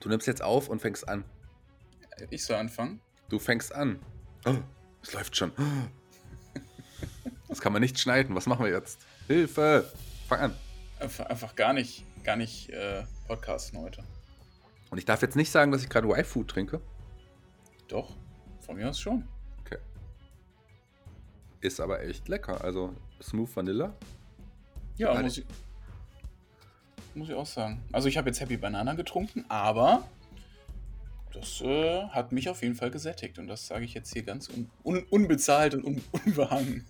Du nimmst jetzt auf und fängst an. Ich soll anfangen. Du fängst an. Oh, es läuft schon. Das kann man nicht schneiden. Was machen wir jetzt? Hilfe! Fang an. Einfach, einfach gar nicht, gar nicht äh, podcasten heute. Und ich darf jetzt nicht sagen, dass ich gerade Y-Food trinke. Doch, von mir aus schon. Okay. Ist aber echt lecker. Also Smooth Vanilla. Ja, muss ich, muss ich auch sagen. Also ich habe jetzt Happy Banana getrunken, aber das äh, hat mich auf jeden Fall gesättigt. Und das sage ich jetzt hier ganz un un unbezahlt und un unbehangen.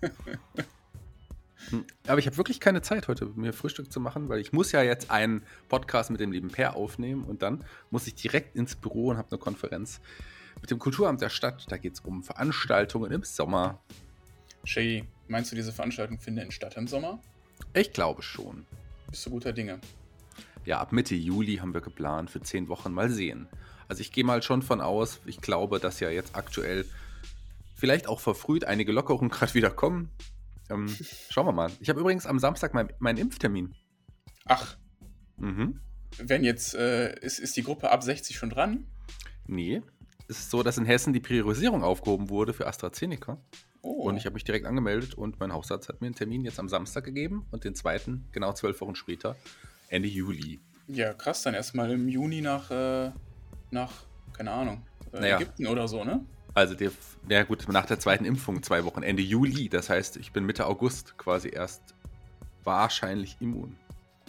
Hm. Aber ich habe wirklich keine Zeit heute, mir Frühstück zu machen, weil ich muss ja jetzt einen Podcast mit dem lieben Per aufnehmen und dann muss ich direkt ins Büro und habe eine Konferenz mit dem Kulturamt der Stadt. Da geht es um Veranstaltungen im Sommer. Shay, meinst du, diese Veranstaltung findet statt im Sommer? Ich glaube schon. Bist du guter Dinge? Ja, ab Mitte Juli haben wir geplant, für zehn Wochen mal sehen. Also ich gehe mal schon von aus, ich glaube, dass ja jetzt aktuell vielleicht auch verfrüht einige Lockerungen gerade wieder kommen. Ähm, schauen wir mal. Ich habe übrigens am Samstag meinen mein Impftermin. Ach. Mhm. Wenn jetzt, äh, ist, ist die Gruppe ab 60 schon dran? Nee. Es ist so, dass in Hessen die Priorisierung aufgehoben wurde für AstraZeneca. Oh. Und ich habe mich direkt angemeldet und mein Hausarzt hat mir einen Termin jetzt am Samstag gegeben und den zweiten, genau zwölf Wochen später, Ende Juli. Ja, krass, dann erstmal im Juni nach, äh, nach keine Ahnung, äh, naja. Ägypten oder so, ne? Also, der, ja gut, nach der zweiten Impfung zwei Wochen, Ende Juli. Das heißt, ich bin Mitte August quasi erst wahrscheinlich immun.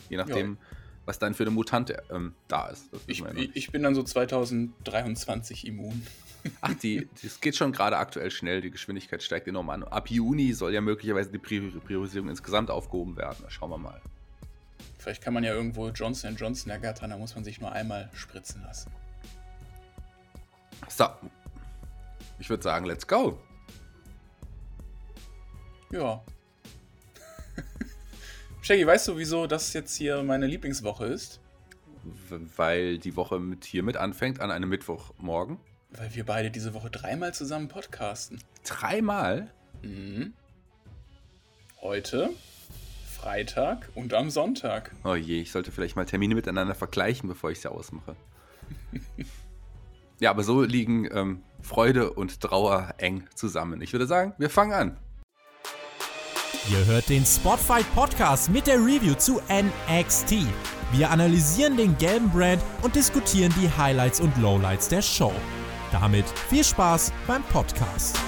Je nachdem, ja. was dann für eine Mutante ähm, da ist. Ich, ich, bin dann so 2023 immun. Ach, die, das geht schon gerade aktuell schnell, die Geschwindigkeit steigt enorm an. Ab Juni soll ja möglicherweise die Priorisierung insgesamt aufgehoben werden. Schauen wir mal. Vielleicht kann man ja irgendwo Johnson Johnson ergattern, da muss man sich nur einmal spritzen lassen. So. Ich würde sagen, let's go. Ja. Shaggy, weißt du, wieso das jetzt hier meine Lieblingswoche ist? Weil die Woche mit hier mit anfängt an einem Mittwochmorgen. Weil wir beide diese Woche dreimal zusammen podcasten. Dreimal? Mhm. Heute, Freitag und am Sonntag. Oh je, ich sollte vielleicht mal Termine miteinander vergleichen, bevor ich sie ausmache. ja, aber so liegen ähm, Freude und Trauer eng zusammen. Ich würde sagen, wir fangen an. Ihr hört den Spotfight Podcast mit der Review zu NXT. Wir analysieren den gelben Brand und diskutieren die Highlights und Lowlights der Show. Damit viel Spaß beim Podcast.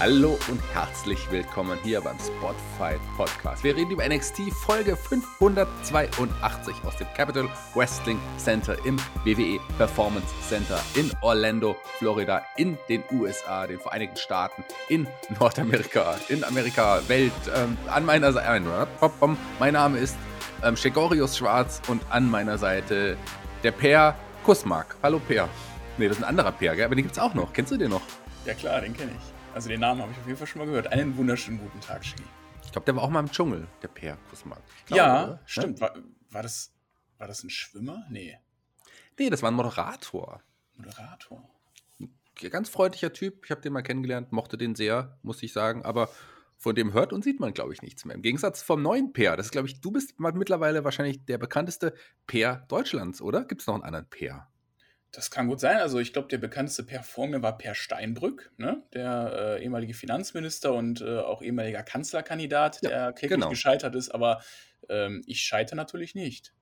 Hallo und herzlich willkommen hier beim Spotfight Podcast. Wir reden über NXT Folge 582 aus dem Capital Wrestling Center im WWE Performance Center in Orlando, Florida, in den USA, den Vereinigten Staaten, in Nordamerika, in Amerika, Welt. Ähm, an meiner Seite, mein Name ist ähm, Shegorius Schwarz und an meiner Seite der Per Kussmark. Hallo Per. Nee, das ist ein anderer Per, gell? aber den gibt's auch noch. Kennst du den noch? Ja klar, den kenne ich. Also den Namen habe ich auf jeden Fall schon mal gehört. Einen wunderschönen guten Tag, Shiggy. Ich glaube, der war auch mal im Dschungel, der Per Kussmann. Ja, oder? stimmt. War, war, das, war das ein Schwimmer? Nee. Nee, das war ein Moderator. Moderator. Ganz freundlicher Typ. Ich habe den mal kennengelernt, mochte den sehr, muss ich sagen. Aber von dem hört und sieht man, glaube ich, nichts mehr. Im Gegensatz vom neuen Peer. Das ist, glaube ich, du bist mittlerweile wahrscheinlich der bekannteste Peer Deutschlands, oder? Gibt es noch einen anderen Peer? Das kann gut sein. Also ich glaube, der bekannteste Per vor mir war Per Steinbrück, ne? der äh, ehemalige Finanzminister und äh, auch ehemaliger Kanzlerkandidat, ja, der kläglich genau. gescheitert ist. Aber ähm, ich scheitere natürlich nicht.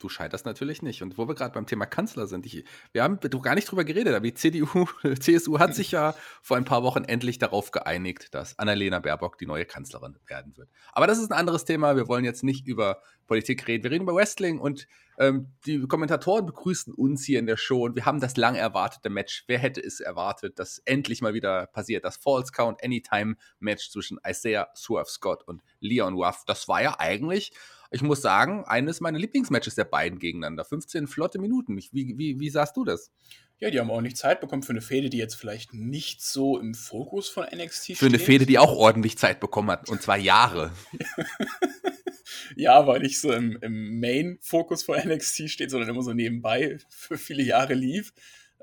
Du scheiterst natürlich nicht. Und wo wir gerade beim Thema Kanzler sind, ich, wir haben gar nicht drüber geredet, aber die CDU, CSU hat sich ja vor ein paar Wochen endlich darauf geeinigt, dass Annalena Baerbock die neue Kanzlerin werden wird. Aber das ist ein anderes Thema. Wir wollen jetzt nicht über Politik reden. Wir reden über Wrestling und ähm, die Kommentatoren begrüßen uns hier in der Show und wir haben das lang erwartete Match. Wer hätte es erwartet, dass endlich mal wieder passiert? Das Falls Count Anytime Match zwischen Isaiah Swerve Scott und Leon Ruff. Das war ja eigentlich ich muss sagen, eines meiner Lieblingsmatches der beiden gegeneinander. 15 flotte Minuten. Wie, wie, wie sahst du das? Ja, die haben auch nicht Zeit bekommen für eine Fehde, die jetzt vielleicht nicht so im Fokus von NXT steht. Für eine Fehde, die auch ordentlich Zeit bekommen hat. Und zwar Jahre. ja, weil nicht so im, im Main-Fokus von NXT steht, sondern immer so nebenbei für viele Jahre lief.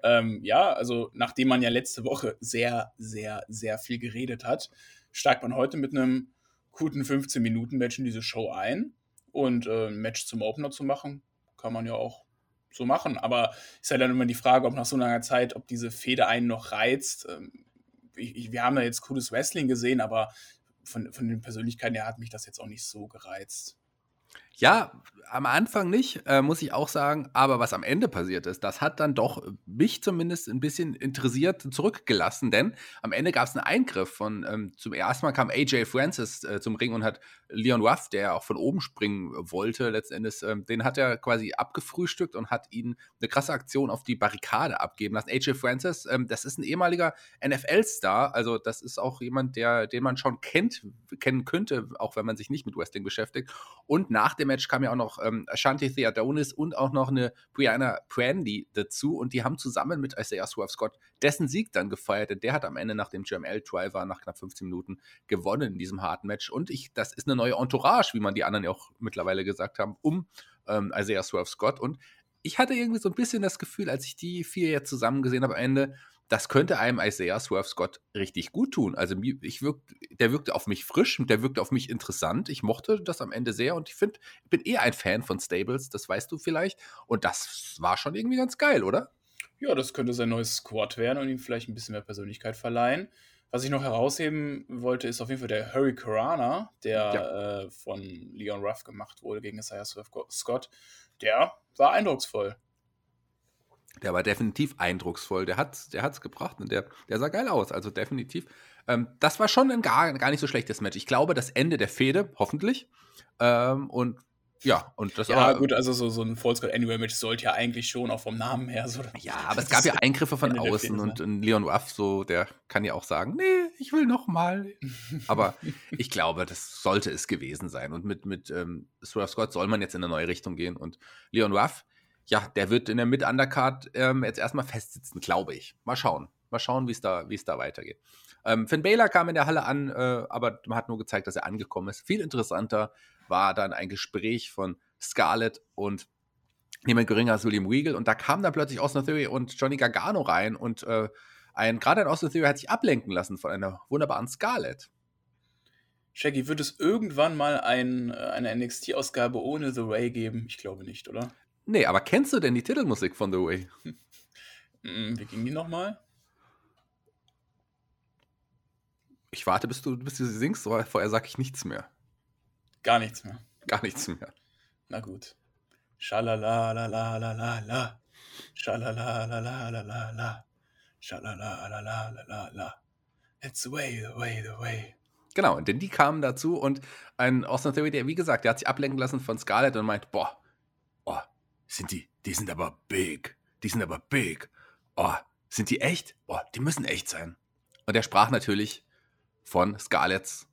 Ähm, ja, also nachdem man ja letzte Woche sehr, sehr, sehr viel geredet hat, steigt man heute mit einem guten 15-Minuten-Match in diese Show ein. Und äh, ein Match zum Opener zu machen, kann man ja auch so machen. Aber ist ja dann immer die Frage, ob nach so langer Zeit, ob diese Fehde einen noch reizt. Ähm, ich, ich, wir haben ja jetzt cooles Wrestling gesehen, aber von, von den Persönlichkeiten her hat mich das jetzt auch nicht so gereizt. Ja, am Anfang nicht, äh, muss ich auch sagen. Aber was am Ende passiert ist, das hat dann doch mich zumindest ein bisschen interessiert zurückgelassen, denn am Ende gab es einen Eingriff von, ähm, zum ersten Mal kam AJ Francis äh, zum Ring und hat Leon Ruff, der auch von oben springen wollte, letztendlich, ähm, den hat er quasi abgefrühstückt und hat ihn eine krasse Aktion auf die Barrikade abgeben lassen. AJ Francis, ähm, das ist ein ehemaliger NFL-Star, also das ist auch jemand, der, den man schon kennt, kennen könnte, auch wenn man sich nicht mit Wrestling beschäftigt. Und nach dem Match kam ja auch noch ähm, Ashanti Theodonis und auch noch eine Brianna Brandy dazu und die haben zusammen mit Isaiah Swerve Scott dessen Sieg dann gefeiert, denn der hat am Ende nach dem GML Driver nach knapp 15 Minuten gewonnen in diesem harten Match. Und ich, das ist eine neue Entourage, wie man die anderen ja auch mittlerweile gesagt haben, um ähm, Isaiah Swerve Scott und ich hatte irgendwie so ein bisschen das Gefühl, als ich die vier jetzt zusammen gesehen habe am Ende, das könnte einem Isaiah Swerve Scott richtig gut tun. Also ich wirkt, der wirkte auf mich frisch, der wirkte auf mich interessant. Ich mochte das am Ende sehr und ich finde, ich bin eher ein Fan von Stables, das weißt du vielleicht. Und das war schon irgendwie ganz geil, oder? Ja, das könnte sein neues Squad werden und ihm vielleicht ein bisschen mehr Persönlichkeit verleihen. Was ich noch herausheben wollte, ist auf jeden Fall der Hurricanrana, der ja. äh, von Leon Ruff gemacht wurde gegen Isaiah Swerve Scott. Der war eindrucksvoll. Der war definitiv eindrucksvoll. Der hat der hat's gebracht und der, der sah geil aus. Also definitiv. Ähm, das war schon ein gar, gar nicht so schlechtes Match. Ich glaube, das Ende der Fehde, hoffentlich. Ähm, und ja, und das ja, aber, gut, also so, so ein Full Scott Anywhere Match sollte ja eigentlich schon auch vom Namen her so. Ja, aber es gab ja Eingriffe von außen und, und, Leon Ruff, so, der kann ja auch sagen, nee, ich will noch mal. aber ich glaube, das sollte es gewesen sein. Und mit, mit ähm, Swerve Scott soll man jetzt in eine neue Richtung gehen. Und Leon Ruff, ja, der wird in der Mid-Undercard ähm, jetzt erstmal festsitzen, glaube ich. Mal schauen. Mal schauen, wie es da, da weitergeht. Ähm, Finn Baylor kam in der Halle an, äh, aber man hat nur gezeigt, dass er angekommen ist. Viel interessanter war dann ein Gespräch von Scarlett und niemand geringer als William Weagle. Und da kam dann plötzlich Austin Theory und Johnny Gargano rein und äh, ein, gerade ein Austin Theory hat sich ablenken lassen von einer wunderbaren Scarlett. Shaggy, wird es irgendwann mal ein, äh, eine NXT-Ausgabe ohne The Way geben? Ich glaube nicht, oder? Nee, aber kennst du denn die Titelmusik von The Way? Hm, wie ging die nochmal? Ich warte, bis du, bis du sie singst, aber vorher sage ich nichts mehr. Gar nichts mehr. Gar nichts mehr. Na gut. Schalala la la la la la. Schalala la la la la la. Schalala la la la la la. It's the way, the way, the way. Genau, denn die kamen dazu und ein Austin Theory, der, wie gesagt, der hat sich ablenken lassen von Scarlett und meint, boah, sind die, die sind aber big. Die sind aber big. Oh, sind die echt? Oh, die müssen echt sein. Und er sprach natürlich von Scarletts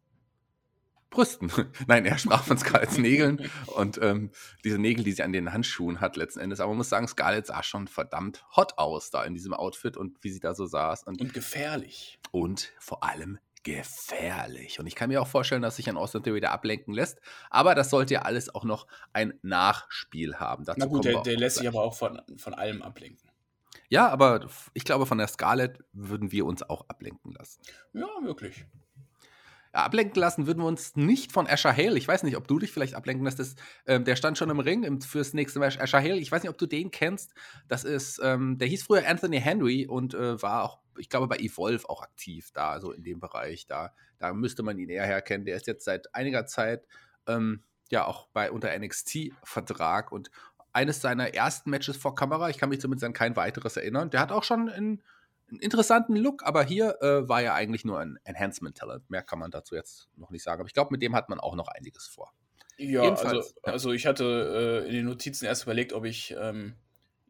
Brüsten. Nein, er sprach von Scarletts Nägeln und ähm, diese Nägel, die sie an den Handschuhen hat letzten Endes. Aber man muss sagen, Scarlett sah schon verdammt hot aus da in diesem Outfit und wie sie da so saß. Und, und gefährlich. Und vor allem gefährlich. Und ich kann mir auch vorstellen, dass sich ein Austin Theory da ablenken lässt. Aber das sollte ja alles auch noch ein Nachspiel haben. Dazu Na gut, der, der lässt sich aber auch von, von allem ablenken. Ja, aber ich glaube, von der Scarlett würden wir uns auch ablenken lassen. Ja, wirklich. Ablenken lassen würden wir uns nicht von Asher Hale. Ich weiß nicht, ob du dich vielleicht ablenken lässt. Das, ähm, der stand schon im Ring im, fürs nächste Match. Asher Hale, ich weiß nicht, ob du den kennst. Das ist, ähm, der hieß früher Anthony Henry und äh, war auch ich glaube, bei Evolve auch aktiv da, also in dem Bereich. Da, da müsste man ihn eher herkennen. Der ist jetzt seit einiger Zeit ähm, ja auch bei unter NXT-Vertrag und eines seiner ersten Matches vor Kamera, ich kann mich zumindest an kein weiteres erinnern. Der hat auch schon einen, einen interessanten Look, aber hier äh, war er eigentlich nur ein Enhancement-Talent. Mehr kann man dazu jetzt noch nicht sagen. Aber ich glaube, mit dem hat man auch noch einiges vor. Ja, also, ja. also ich hatte äh, in den Notizen erst überlegt, ob ich ähm,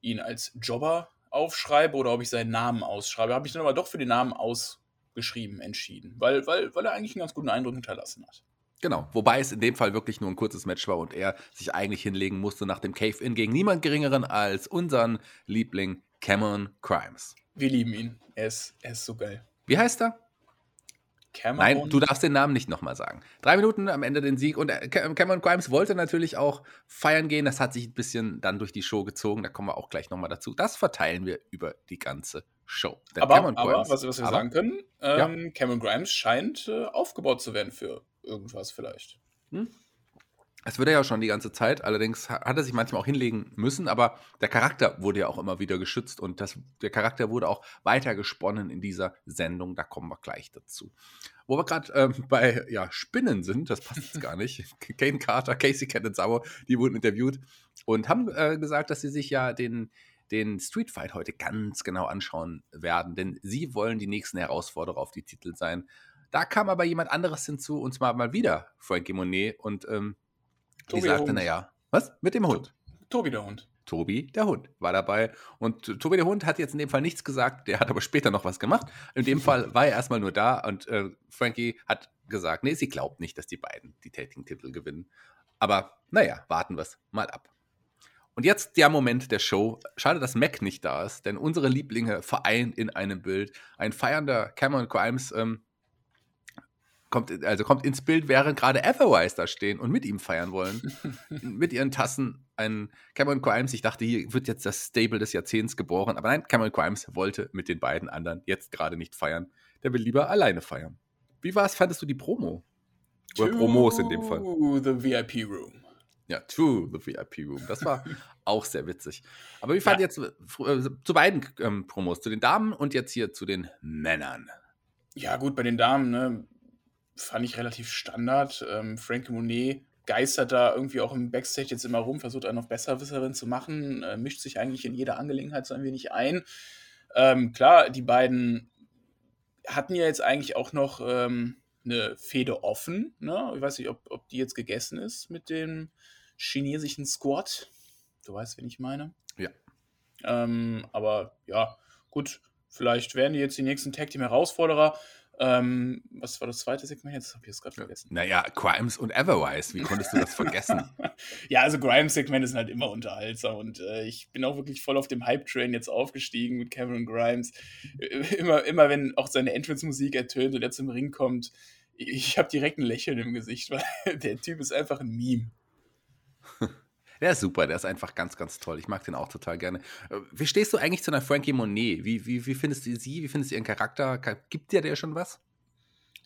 ihn als Jobber aufschreibe oder ob ich seinen Namen ausschreibe. Habe ich dann aber doch für den Namen ausgeschrieben entschieden, weil, weil, weil er eigentlich einen ganz guten Eindruck hinterlassen hat. Genau, wobei es in dem Fall wirklich nur ein kurzes Match war und er sich eigentlich hinlegen musste nach dem Cave-In gegen niemand Geringeren als unseren Liebling Cameron Crimes. Wir lieben ihn. Er ist, er ist so geil. Wie heißt er? Cameron. Nein, du darfst den Namen nicht nochmal sagen. Drei Minuten am Ende den Sieg und äh, Cameron Grimes wollte natürlich auch feiern gehen. Das hat sich ein bisschen dann durch die Show gezogen. Da kommen wir auch gleich nochmal dazu. Das verteilen wir über die ganze Show. aber, aber Grimes, was, was, wir aber, sagen können, ähm, ja. Cameron Grimes scheint äh, aufgebaut zu werden für irgendwas vielleicht. Hm? Das wird er ja schon die ganze Zeit, allerdings hat er sich manchmal auch hinlegen müssen, aber der Charakter wurde ja auch immer wieder geschützt und das, der Charakter wurde auch weiter gesponnen in dieser Sendung, da kommen wir gleich dazu. Wo wir gerade ähm, bei ja, Spinnen sind, das passt jetzt gar nicht. Kane Carter, Casey Sauer, die wurden interviewt und haben äh, gesagt, dass sie sich ja den, den Street Fight heute ganz genau anschauen werden, denn sie wollen die nächsten Herausforderer auf die Titel sein. Da kam aber jemand anderes hinzu, und zwar mal wieder Frankie Monet und ähm, Tobi die sagte, naja, was? Mit dem Hund. Tobi der Hund. Tobi, der Hund, war dabei. Und Tobi, der Hund, hat jetzt in dem Fall nichts gesagt, der hat aber später noch was gemacht. In dem Fall war er erstmal nur da und äh, Frankie hat gesagt, nee, sie glaubt nicht, dass die beiden die Tating-Titel gewinnen. Aber naja, warten wir es mal ab. Und jetzt der Moment der Show. Schade, dass Mac nicht da ist, denn unsere Lieblinge vereint in einem Bild. Ein feiernder Cameron Grimes ähm, kommt, also kommt ins Bild, während gerade Everwise da stehen und mit ihm feiern wollen. mit ihren Tassen. Ein Cameron Grimes, ich dachte, hier wird jetzt das Stable des Jahrzehnts geboren. Aber nein, Cameron Grimes wollte mit den beiden anderen jetzt gerade nicht feiern. Der will lieber alleine feiern. Wie war es, fandest du die Promo? Oder to Promos in dem Fall. the VIP Room. Ja, to the VIP Room. Das war auch sehr witzig. Aber wie fand ja. jetzt äh, zu beiden ähm, Promos, zu den Damen und jetzt hier zu den Männern? Ja, gut, bei den Damen, ne, fand ich relativ Standard. Ähm, Frankie Monet geistert da irgendwie auch im Backstage jetzt immer rum, versucht einen noch Besserwisserin zu machen, äh, mischt sich eigentlich in jede Angelegenheit so ein wenig ein. Ähm, klar, die beiden hatten ja jetzt eigentlich auch noch ähm, eine Fehde offen. Ne? Ich weiß nicht, ob, ob die jetzt gegessen ist mit dem chinesischen Squad. Du weißt, wen ich meine. Ja. Ähm, aber ja, gut, vielleicht werden die jetzt die nächsten Tag Team Herausforderer. Ähm, was war das zweite Segment? Jetzt habe ich es gerade vergessen. Naja, Grimes und Everwise, wie konntest du das vergessen? ja, also Grimes-Segmente sind halt immer unterhaltsam und äh, ich bin auch wirklich voll auf dem Hype-Train jetzt aufgestiegen mit Cameron Grimes. Immer, immer wenn auch seine Entrance-Musik ertönt und er zum Ring kommt, ich, ich habe direkt ein Lächeln im Gesicht, weil der Typ ist einfach ein Meme. Der ist super, der ist einfach ganz, ganz toll. Ich mag den auch total gerne. Äh, wie stehst du eigentlich zu einer Frankie Monet? Wie, wie, wie findest du sie? Wie findest du ihren Charakter? Gibt dir der schon was?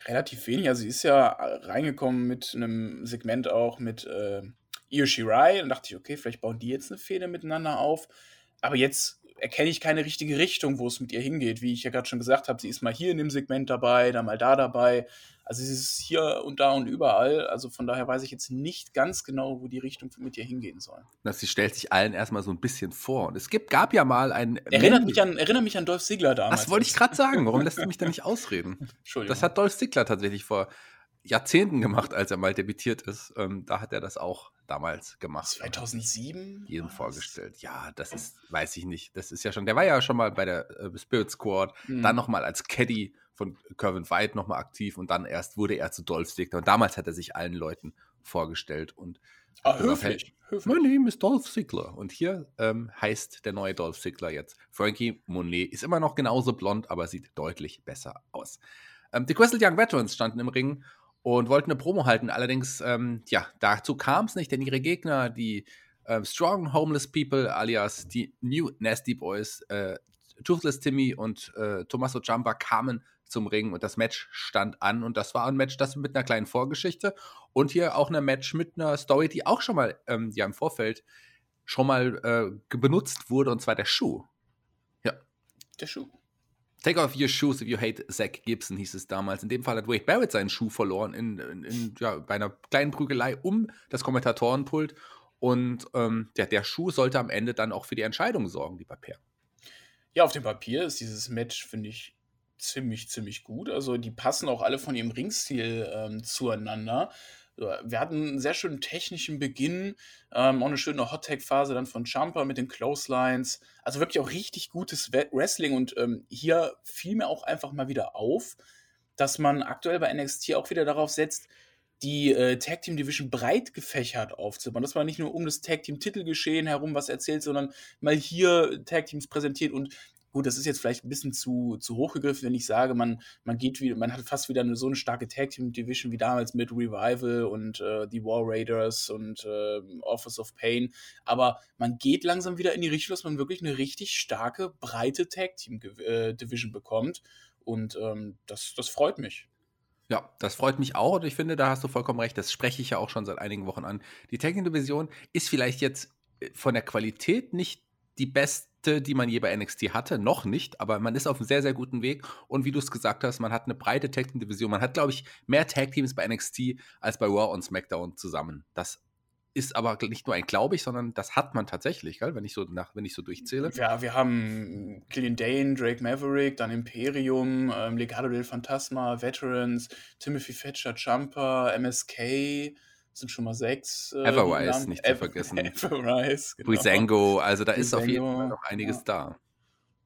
Relativ wenig. Also sie ist ja reingekommen mit einem Segment auch mit äh, Io Shirai. Und dachte ich, okay, vielleicht bauen die jetzt eine Fehde miteinander auf. Aber jetzt erkenne ich keine richtige Richtung, wo es mit ihr hingeht. Wie ich ja gerade schon gesagt habe, sie ist mal hier in dem Segment dabei, dann mal da dabei. Also sie ist hier und da und überall. Also von daher weiß ich jetzt nicht ganz genau, wo die Richtung mit ihr hingehen soll. sie stellt sich allen erstmal so ein bisschen vor. Und es gibt, gab ja mal ein. Erinnert mich an, erinnert mich an Dolph Ziggler damals. Das wollte ich gerade sagen. Warum lässt du mich da nicht ausreden? Entschuldigung. Das hat Dolph Ziggler tatsächlich vor Jahrzehnten gemacht, als er mal debütiert ist. Ähm, da hat er das auch damals gemacht. 2007? Jedem vorgestellt. Ja, das ist, weiß ich nicht. Das ist ja schon, der war ja schon mal bei der äh, Spirit Squad, mhm. dann nochmal als Caddy von Kevin White nochmal aktiv und dann erst wurde er zu Dolph Ziggler. Und damals hat er sich allen Leuten vorgestellt und ah, höflich. höflich. Mein Name ist Dolph Ziggler. Und hier ähm, heißt der neue Dolph Ziggler jetzt Frankie Monet. Ist immer noch genauso blond, aber sieht deutlich besser aus. Ähm, die Crystal Young Veterans standen im Ring und wollten eine Promo halten. Allerdings, ähm, ja, dazu kam es nicht, denn ihre Gegner, die äh, Strong Homeless People, alias die New Nasty Boys, äh, Toothless Timmy und äh, Tommaso Ciampa kamen zum Ring und das Match stand an und das war ein Match, das mit einer kleinen Vorgeschichte und hier auch ein Match mit einer Story, die auch schon mal ähm, ja im Vorfeld schon mal äh, benutzt wurde und zwar der Schuh. Ja. Der Schuh. Take off your shoes if you hate Zach Gibson, hieß es damals. In dem Fall hat Wade Barrett seinen Schuh verloren in, in, in ja, bei einer kleinen Prügelei um das Kommentatorenpult. Und ähm, der, der Schuh sollte am Ende dann auch für die Entscheidung sorgen, die Papier. Ja, auf dem Papier ist dieses Match, finde ich, ziemlich, ziemlich gut. Also die passen auch alle von ihrem Ringstil ähm, zueinander. Wir hatten einen sehr schönen technischen Beginn, ähm, auch eine schöne Hot-Tag-Phase dann von Jumper mit den Clotheslines. Also wirklich auch richtig gutes Wrestling und ähm, hier fiel mir auch einfach mal wieder auf, dass man aktuell bei NXT auch wieder darauf setzt, die äh, Tag Team Division breit gefächert aufzubauen. Dass man nicht nur um das Tag Team Titelgeschehen herum was erzählt, sondern mal hier Tag Teams präsentiert und gut, das ist jetzt vielleicht ein bisschen zu, zu hoch gegriffen, wenn ich sage, man, man geht wieder, man hat fast wieder eine, so eine starke Tag Team Division wie damals mit Revival und äh, die War Raiders und äh, Office of Pain. Aber man geht langsam wieder in die Richtung, dass man wirklich eine richtig starke, breite Tag Team äh, Division bekommt. Und ähm, das, das freut mich. Ja, das freut mich auch und ich finde, da hast du vollkommen recht. Das spreche ich ja auch schon seit einigen Wochen an. Die Tag Team Division ist vielleicht jetzt äh, von der Qualität nicht die beste, die man je bei NXT hatte, noch nicht, aber man ist auf einem sehr, sehr guten Weg. Und wie du es gesagt hast, man hat eine breite Tag Team Division. Man hat, glaube ich, mehr Tag Teams bei NXT als bei Raw und SmackDown zusammen. Das ist aber nicht nur ein Glaube ich, sondern das hat man tatsächlich, gell? wenn ich so nach, wenn ich so durchzähle. Ja, wir haben Killian Dane, Drake Maverick, dann Imperium, ähm, Legado del Fantasma, Veterans, Timothy Fetcher, Jumper, MSK, sind schon mal sechs. Äh, Everrise, nicht zu vergessen. Everrise, genau. Brisango, also da Brisango, ist auf jeden Fall noch einiges ja. da.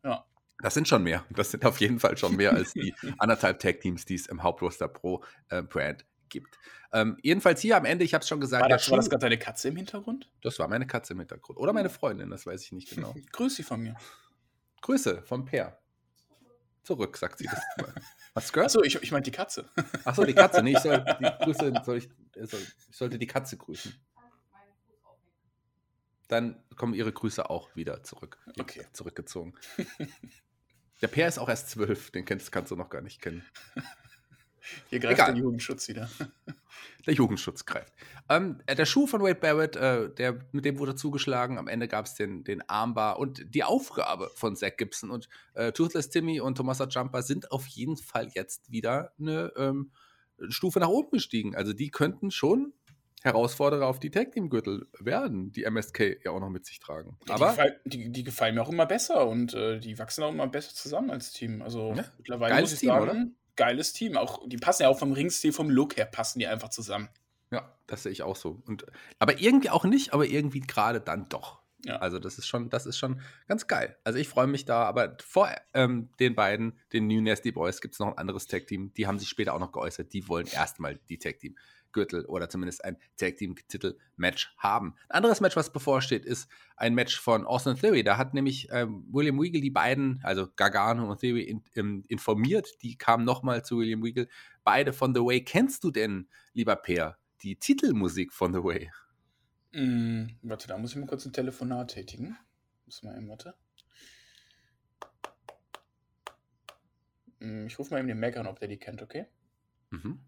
Ja. Das sind schon mehr. Das sind auf jeden Fall schon mehr als die anderthalb Tag-Teams, die es im Hauptroster Pro äh, Brand gibt. Ähm, jedenfalls hier am Ende, ich habe es schon gesagt. War das, war das gerade deine Katze im Hintergrund? Das war meine Katze im Hintergrund. Oder meine Freundin, das weiß ich nicht genau. Grüß sie von mir. Grüße vom Per. Zurück, sagt sie das. Was gehört? Achso, ich, ich meinte die Katze. Achso, die Katze. Nee, ich, soll, die Grüße, soll ich, soll, ich sollte die Katze grüßen. Dann kommen ihre Grüße auch wieder zurück. Okay. Zurückgezogen. Der Per ist auch erst zwölf, den kennst, kannst du noch gar nicht kennen. Hier greift Egal. der Jugendschutz wieder. Der Jugendschutz greift. Ähm, äh, der Schuh von Wade Barrett, äh, der, mit dem wurde zugeschlagen. Am Ende gab es den, den Armbar und die Aufgabe von Zach Gibson und äh, Toothless Timmy und Tomasa Jumper sind auf jeden Fall jetzt wieder eine ähm, Stufe nach oben gestiegen. Also die könnten schon Herausforderer auf die Tag Team Gürtel werden, die MSK ja auch noch mit sich tragen. Ja, Aber die, gefall, die, die, gefallen mir auch immer besser und äh, die wachsen auch immer besser zusammen als Team. Also ja, mittlerweile muss ich Team, sagen, oder? Geiles Team. Auch die passen ja auch vom Ringstil, vom Look her passen die einfach zusammen. Ja, das sehe ich auch so. Und, aber irgendwie auch nicht, aber irgendwie gerade dann doch. Ja. Also das ist schon, das ist schon ganz geil. Also ich freue mich da, aber vor ähm, den beiden, den New Nasty Boys, gibt es noch ein anderes Tag-Team. Die haben sich später auch noch geäußert. Die wollen erstmal die Tag-Team Gürtel oder zumindest ein Tag Team Titel Match haben. Ein anderes Match, was bevorsteht, ist ein Match von Austin Theory. Da hat nämlich ähm, William Weagle die beiden, also Gargano und Theory, in, in, informiert. Die kamen nochmal zu William Weagle. Beide von The Way. Kennst du denn, lieber Peer, die Titelmusik von The Way? Mm, warte, da muss ich mal kurz ein Telefonat tätigen. Muss mal eben, warte. Mm, ich rufe mal eben den Mac an, ob der die kennt, okay? Mhm.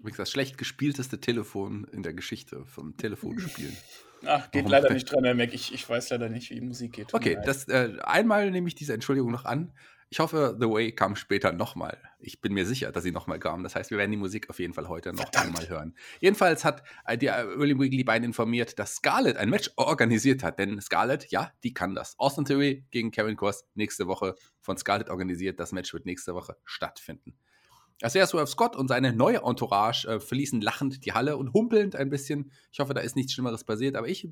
Übrigens das schlecht gespielteste Telefon in der Geschichte vom Telefonspielen. Ach, geht Warum? leider nicht dran, Herr Mac. Ich, ich weiß leider nicht, wie Musik geht. Okay, das, äh, einmal nehme ich diese Entschuldigung noch an. Ich hoffe, The Way kam später nochmal. Ich bin mir sicher, dass sie nochmal kam. Das heißt, wir werden die Musik auf jeden Fall heute noch einmal hören. Jedenfalls hat äh, die äh, William Wiggly Bein informiert, dass Scarlett ein Match organisiert hat. Denn Scarlett, ja, die kann das. Austin Theory gegen Karen Cross nächste Woche von Scarlett organisiert. Das Match wird nächste Woche stattfinden. Isaiah Swerve Scott und seine neue Entourage äh, verließen lachend die Halle und humpelnd ein bisschen. Ich hoffe, da ist nichts Schlimmeres passiert, aber ich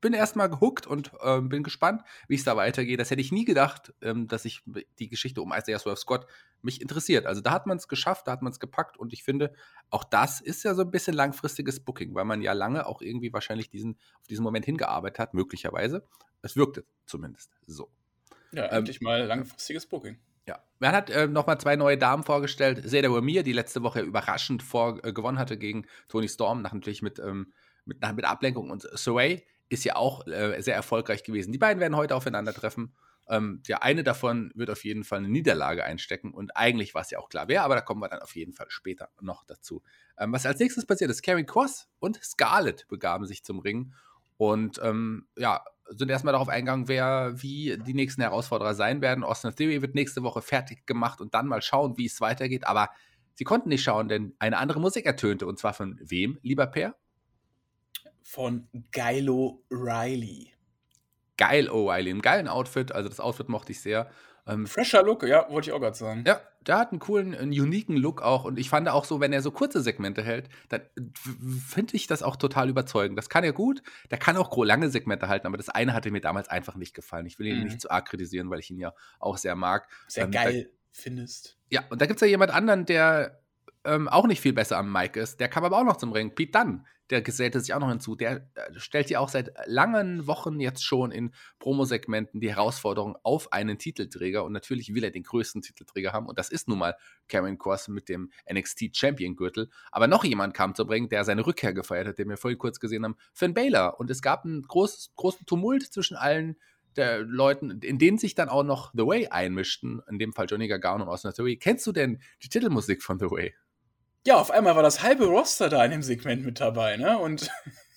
bin erstmal gehuckt und äh, bin gespannt, wie es da weitergeht. Das hätte ich nie gedacht, ähm, dass ich die Geschichte um Isaiah Swerve Scott mich interessiert. Also da hat man es geschafft, da hat man es gepackt und ich finde, auch das ist ja so ein bisschen langfristiges Booking, weil man ja lange auch irgendwie wahrscheinlich diesen, auf diesen Moment hingearbeitet hat, möglicherweise. Es wirkte zumindest so. Ja, endlich ähm, mal langfristiges Booking. Ja, man hat äh, nochmal zwei neue Damen vorgestellt. Seda Wamir, die letzte Woche überraschend vor, äh, gewonnen hatte gegen Tony Storm, natürlich mit, ähm, mit, nach, mit Ablenkung. Und Soray ist ja auch äh, sehr erfolgreich gewesen. Die beiden werden heute aufeinandertreffen. Ähm, der eine davon wird auf jeden Fall eine Niederlage einstecken und eigentlich war es ja auch klar wer, aber da kommen wir dann auf jeden Fall später noch dazu. Ähm, was als nächstes passiert ist, Carrie Cross und Scarlett begaben sich zum Ring und ähm, ja, sind erstmal darauf eingegangen, wer wie die nächsten Herausforderer sein werden. Austin Theory wird nächste Woche fertig gemacht und dann mal schauen, wie es weitergeht. Aber sie konnten nicht schauen, denn eine andere Musik ertönte. Und zwar von wem, lieber Per? Von Geilo Riley. Geil O'Reilly, im geilen Outfit. Also das Outfit mochte ich sehr. Ähm, Fresher Look, ja, wollte ich auch gerade sagen. Ja, der hat einen coolen, einen uniken Look auch. Und ich fand auch so, wenn er so kurze Segmente hält, dann finde ich das auch total überzeugend. Das kann er gut. Der kann auch lange Segmente halten, aber das eine hatte mir damals einfach nicht gefallen. Ich will ihn mhm. nicht zu arg kritisieren, weil ich ihn ja auch sehr mag. Sehr ähm, geil da, findest. Ja, und da gibt es ja jemand anderen, der ähm, auch nicht viel besser am Mike ist, der kam aber auch noch zum Ring. Pete Dunn, der gesellte sich auch noch hinzu. Der äh, stellt ja auch seit langen Wochen jetzt schon in Promosegmenten die Herausforderung auf einen Titelträger. Und natürlich will er den größten Titelträger haben. Und das ist nun mal Karen Cross mit dem NXT Champion Gürtel. Aber noch jemand kam zum Ring, der seine Rückkehr gefeiert hat, den wir vorhin kurz gesehen haben. Finn Baylor. Und es gab einen groß, großen Tumult zwischen allen der Leuten, in denen sich dann auch noch The Way einmischten, in dem Fall Johnny Gargano und Austin. Kennst du denn die Titelmusik von The Way? Ja, auf einmal war das halbe Roster da in dem Segment mit dabei, ne? Und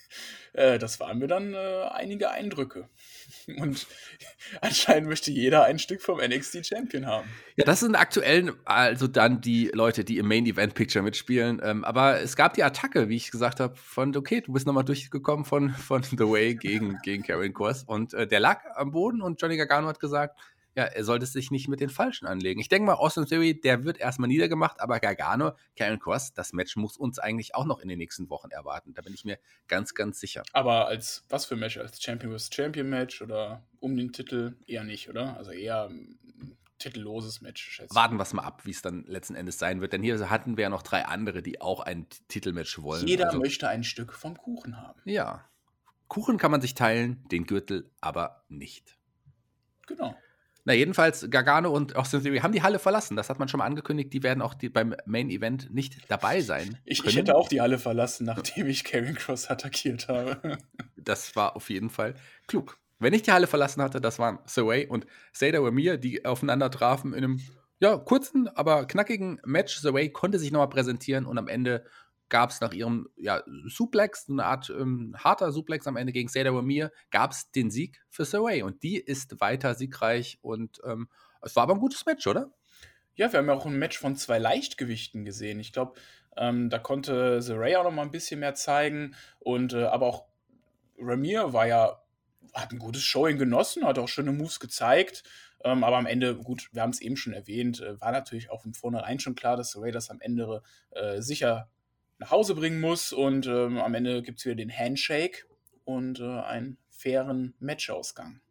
äh, das waren mir dann äh, einige Eindrücke. Und anscheinend möchte jeder ein Stück vom NXT Champion haben. Ja, das sind aktuell also dann die Leute, die im Main Event Picture mitspielen. Ähm, aber es gab die Attacke, wie ich gesagt habe, von, okay, du bist nochmal durchgekommen von, von The Way gegen, gegen Karen Kors. Und äh, der lag am Boden und Johnny Gargano hat gesagt, ja, er sollte sich nicht mit den Falschen anlegen. Ich denke mal, Austin Theory, der wird erstmal niedergemacht, aber Gargano, Karen Cross, das Match muss uns eigentlich auch noch in den nächsten Wochen erwarten. Da bin ich mir ganz, ganz sicher. Aber als was für Match? Als Champion vs. Champion Match oder um den Titel? Eher nicht, oder? Also eher ein titelloses Match. Schätze. Warten wir es mal ab, wie es dann letzten Endes sein wird. Denn hier hatten wir ja noch drei andere, die auch ein Titelmatch wollen. Jeder also, möchte ein Stück vom Kuchen haben. Ja. Kuchen kann man sich teilen, den Gürtel aber nicht. Genau. Na, jedenfalls, Gargano und Austin Theory haben die Halle verlassen. Das hat man schon mal angekündigt. Die werden auch die, beim Main Event nicht dabei sein. Ich, ich, hätte auch die Halle verlassen, nachdem ich Kevin Cross attackiert habe. Das war auf jeden Fall klug. Wenn ich die Halle verlassen hatte, das waren Saway und Sada Wamir, die aufeinander trafen in einem ja, kurzen, aber knackigen Match. Saway konnte sich nochmal präsentieren und am Ende gab es nach ihrem ja, Suplex, eine Art ähm, harter Suplex am Ende gegen Seda Wamir, gab es den Sieg für Saray. Und die ist weiter siegreich und ähm, es war aber ein gutes Match, oder? Ja, wir haben ja auch ein Match von zwei Leichtgewichten gesehen. Ich glaube, ähm, da konnte Saray auch noch mal ein bisschen mehr zeigen. Und äh, aber auch Ramir war ja, hat ein gutes Showing genossen, hat auch schöne Moves gezeigt. Ähm, aber am Ende, gut, wir haben es eben schon erwähnt, äh, war natürlich auch von vornherein schon klar, dass Saray das am Ende äh, sicher nach Hause bringen muss. Und ähm, am Ende gibt es wieder den Handshake und äh, einen fairen Matchausgang.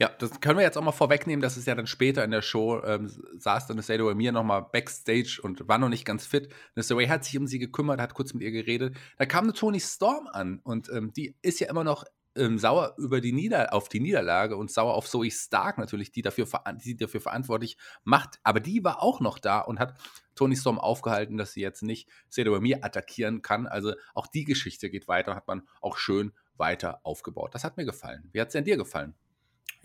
Ja, das können wir jetzt auch mal vorwegnehmen, dass es ja dann später in der Show ähm, saß dann Sado mir nochmal backstage und war noch nicht ganz fit. Way hat sich um sie gekümmert, hat kurz mit ihr geredet. Da kam eine Tony Storm an und ähm, die ist ja immer noch ähm, sauer über die Nieder auf die Niederlage und sauer auf Zoe Stark natürlich, die dafür, die dafür verantwortlich macht. Aber die war auch noch da und hat Tony Storm aufgehalten, dass sie jetzt nicht Cedar mir attackieren kann. Also auch die Geschichte geht weiter, hat man auch schön weiter aufgebaut. Das hat mir gefallen. Wie hat es denn dir gefallen?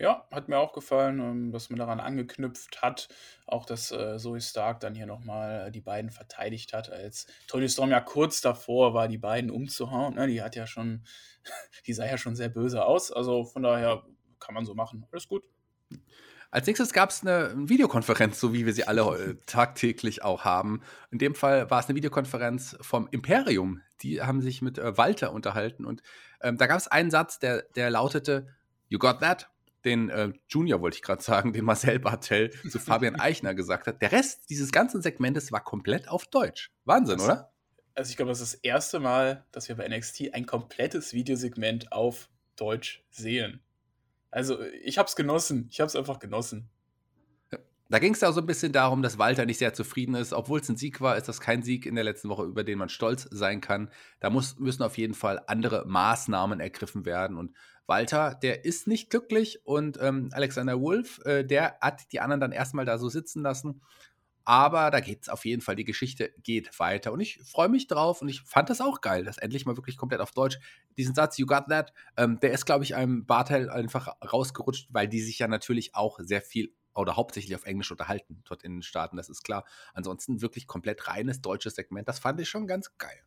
Ja, hat mir auch gefallen, ähm, dass man daran angeknüpft hat. Auch, dass äh, Zoe Stark dann hier nochmal die beiden verteidigt hat, als Tony Storm ja kurz davor war, die beiden umzuhauen. Ne? Die hat ja schon, die sah ja schon sehr böse aus. Also von daher kann man so machen. Alles gut. Als nächstes gab es eine Videokonferenz, so wie wir sie alle äh, tagtäglich auch haben. In dem Fall war es eine Videokonferenz vom Imperium. Die haben sich mit äh, Walter unterhalten und ähm, da gab es einen Satz, der, der lautete: You got that? Den äh, Junior wollte ich gerade sagen, den Marcel Bartel zu Fabian Eichner gesagt hat. Der Rest dieses ganzen Segmentes war komplett auf Deutsch. Wahnsinn, das, oder? Also ich glaube, das ist das erste Mal, dass wir bei NXT ein komplettes Videosegment auf Deutsch sehen. Also ich habe es genossen. Ich habe es einfach genossen. Da ging es ja so ein bisschen darum, dass Walter nicht sehr zufrieden ist. Obwohl es ein Sieg war, ist das kein Sieg in der letzten Woche, über den man stolz sein kann. Da muss, müssen auf jeden Fall andere Maßnahmen ergriffen werden. Und Walter, der ist nicht glücklich. Und ähm, Alexander Wolf, äh, der hat die anderen dann erstmal da so sitzen lassen. Aber da geht es auf jeden Fall, die Geschichte geht weiter. Und ich freue mich drauf und ich fand das auch geil, dass endlich mal wirklich komplett auf Deutsch diesen Satz, You got that, ähm, der ist, glaube ich, einem Bartel einfach rausgerutscht, weil die sich ja natürlich auch sehr viel oder hauptsächlich auf Englisch unterhalten dort in den Staaten, das ist klar. Ansonsten wirklich komplett reines deutsches Segment, das fand ich schon ganz geil.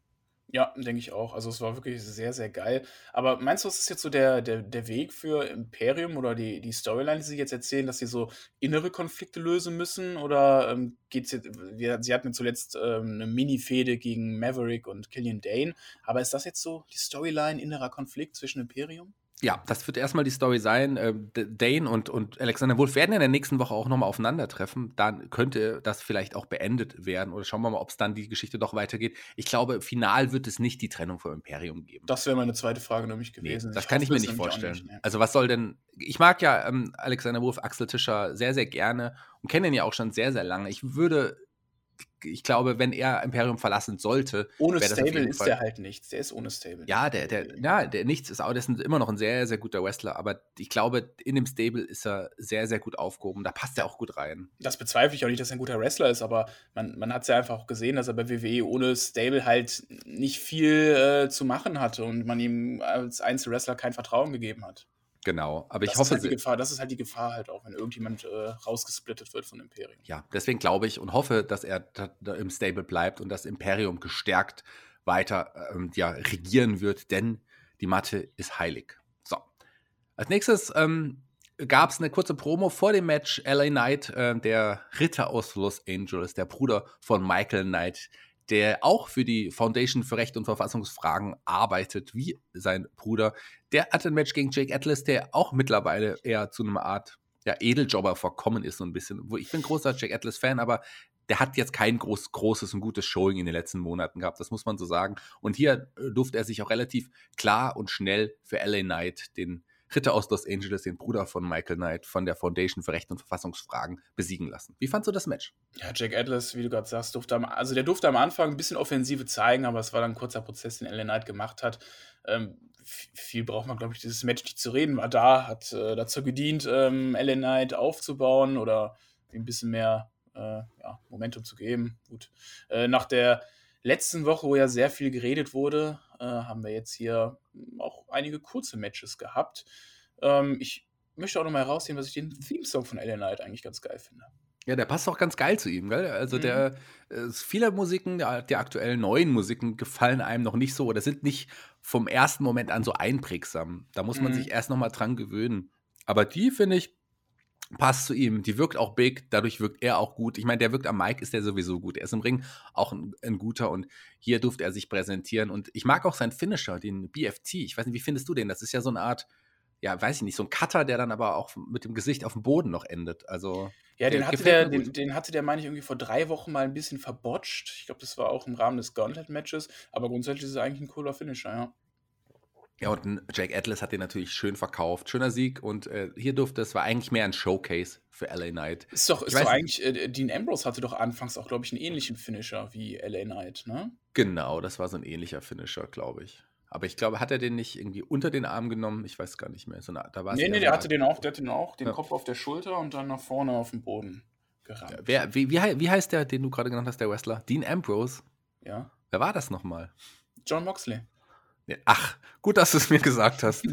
Ja, denke ich auch. Also es war wirklich sehr, sehr geil. Aber meinst du, was ist jetzt so der, der, der Weg für Imperium oder die, die Storyline, die sie jetzt erzählen, dass sie so innere Konflikte lösen müssen? Oder ähm, es jetzt, wir, sie hatten zuletzt ähm, eine Mini-Fehde gegen Maverick und Killian Dane. Aber ist das jetzt so die Storyline innerer Konflikt zwischen Imperium? Ja, das wird erstmal die Story sein. Äh, Dane und, und Alexander Wolf werden in der nächsten Woche auch nochmal aufeinandertreffen. Dann könnte das vielleicht auch beendet werden. Oder schauen wir mal, ob es dann die Geschichte doch weitergeht. Ich glaube, final wird es nicht die Trennung vom Imperium geben. Das wäre meine zweite Frage nämlich gewesen. Nee, das ich kann ich mir nicht vorstellen. Nicht, ne? Also, was soll denn. Ich mag ja ähm, Alexander Wolf, Axel Tischer sehr, sehr gerne und kenne ihn ja auch schon sehr, sehr lange. Ich würde ich glaube, wenn er Imperium verlassen sollte. Ohne Stable ist der halt nichts. Der ist ohne Stable. Ja, der, der, ja, der nichts ist auch, der ist immer noch ein sehr, sehr guter Wrestler, aber ich glaube, in dem Stable ist er sehr, sehr gut aufgehoben. Da passt er auch gut rein. Das bezweifle ich auch nicht, dass er ein guter Wrestler ist, aber man, man hat es ja einfach auch gesehen, dass er bei WWE ohne Stable halt nicht viel äh, zu machen hatte und man ihm als Einzelwrestler kein Vertrauen gegeben hat. Genau, aber das ich hoffe. Halt die Gefahr, das ist halt die Gefahr halt auch, wenn irgendjemand äh, rausgesplittet wird von Imperium. Ja, deswegen glaube ich und hoffe, dass er im Stable bleibt und das Imperium gestärkt weiter ähm, ja, regieren wird, denn die Matte ist heilig. So. Als nächstes ähm, gab es eine kurze Promo vor dem Match. LA Knight, äh, der Ritter aus Los Angeles, der Bruder von Michael Knight, der auch für die Foundation für Recht und Verfassungsfragen arbeitet, wie sein Bruder. Der hatte ein Match gegen Jake Atlas, der auch mittlerweile eher zu einer Art ja, Edeljobber verkommen ist, so ein bisschen. Ich bin großer Jake Atlas-Fan, aber der hat jetzt kein groß, großes und gutes Showing in den letzten Monaten gehabt, das muss man so sagen. Und hier äh, durfte er sich auch relativ klar und schnell für LA Knight den Ritter aus Los Angeles, den Bruder von Michael Knight von der Foundation für Recht und Verfassungsfragen, besiegen lassen. Wie fandst du das Match? Ja, Jack Atlas, wie du gerade sagst, durfte am, also der durfte am Anfang ein bisschen Offensive zeigen, aber es war dann ein kurzer Prozess, den LA Knight gemacht hat. Ähm, viel braucht man, glaube ich, dieses Match nicht zu reden. War da, hat äh, dazu gedient, ähm, LA Knight aufzubauen oder ein bisschen mehr äh, ja, Momentum zu geben. Gut. Äh, nach der letzten Woche, wo ja sehr viel geredet wurde, äh, haben wir jetzt hier auch einige kurze Matches gehabt. Ähm, ich möchte auch noch mal herausheben, dass ich den Theme-Song von LA Knight eigentlich ganz geil finde. Ja, der passt auch ganz geil zu ihm, gell? Also mhm. der äh, viele Musiken, der, der aktuellen neuen Musiken gefallen einem noch nicht so oder sind nicht vom ersten Moment an so einprägsam. Da muss man mhm. sich erst noch mal dran gewöhnen. Aber die finde ich passt zu ihm. Die wirkt auch big, dadurch wirkt er auch gut. Ich meine, der wirkt am Mike, ist der sowieso gut. Er ist im Ring auch ein, ein, guter und hier durfte er sich präsentieren. Und ich mag auch seinen Finisher, den BFT. Ich weiß nicht, wie findest du den? Das ist ja so eine Art, ja, weiß ich nicht, so ein Cutter, der dann aber auch mit dem Gesicht auf dem Boden noch endet. Also. Ja, den hatte, der, den, den, hatte der, meine ich, irgendwie vor drei Wochen mal ein bisschen verbotscht. Ich glaube, das war auch im Rahmen des Gauntlet-Matches. Aber grundsätzlich ist es eigentlich ein cooler Finisher, ja. Ja, und Jack Atlas hat den natürlich schön verkauft. Schöner Sieg. Und äh, hier durfte es, war eigentlich mehr ein Showcase für LA Knight. Ist doch, ist doch eigentlich, äh, Dean Ambrose hatte doch anfangs auch, glaube ich, einen ähnlichen Finisher wie LA Knight, ne? Genau, das war so ein ähnlicher Finisher, glaube ich. Aber ich glaube, hat er den nicht irgendwie unter den Arm genommen? Ich weiß gar nicht mehr. So eine, da nee, nee, der hatte den auch, der hatte den auch, den ja. Kopf auf der Schulter und dann nach vorne auf dem Boden gerannt. Ja, wer, wie, wie, wie heißt der, den du gerade genannt hast, der Wrestler? Dean Ambrose? Ja. Wer war das nochmal? John Moxley. Ach, gut, dass du es mir gesagt hast.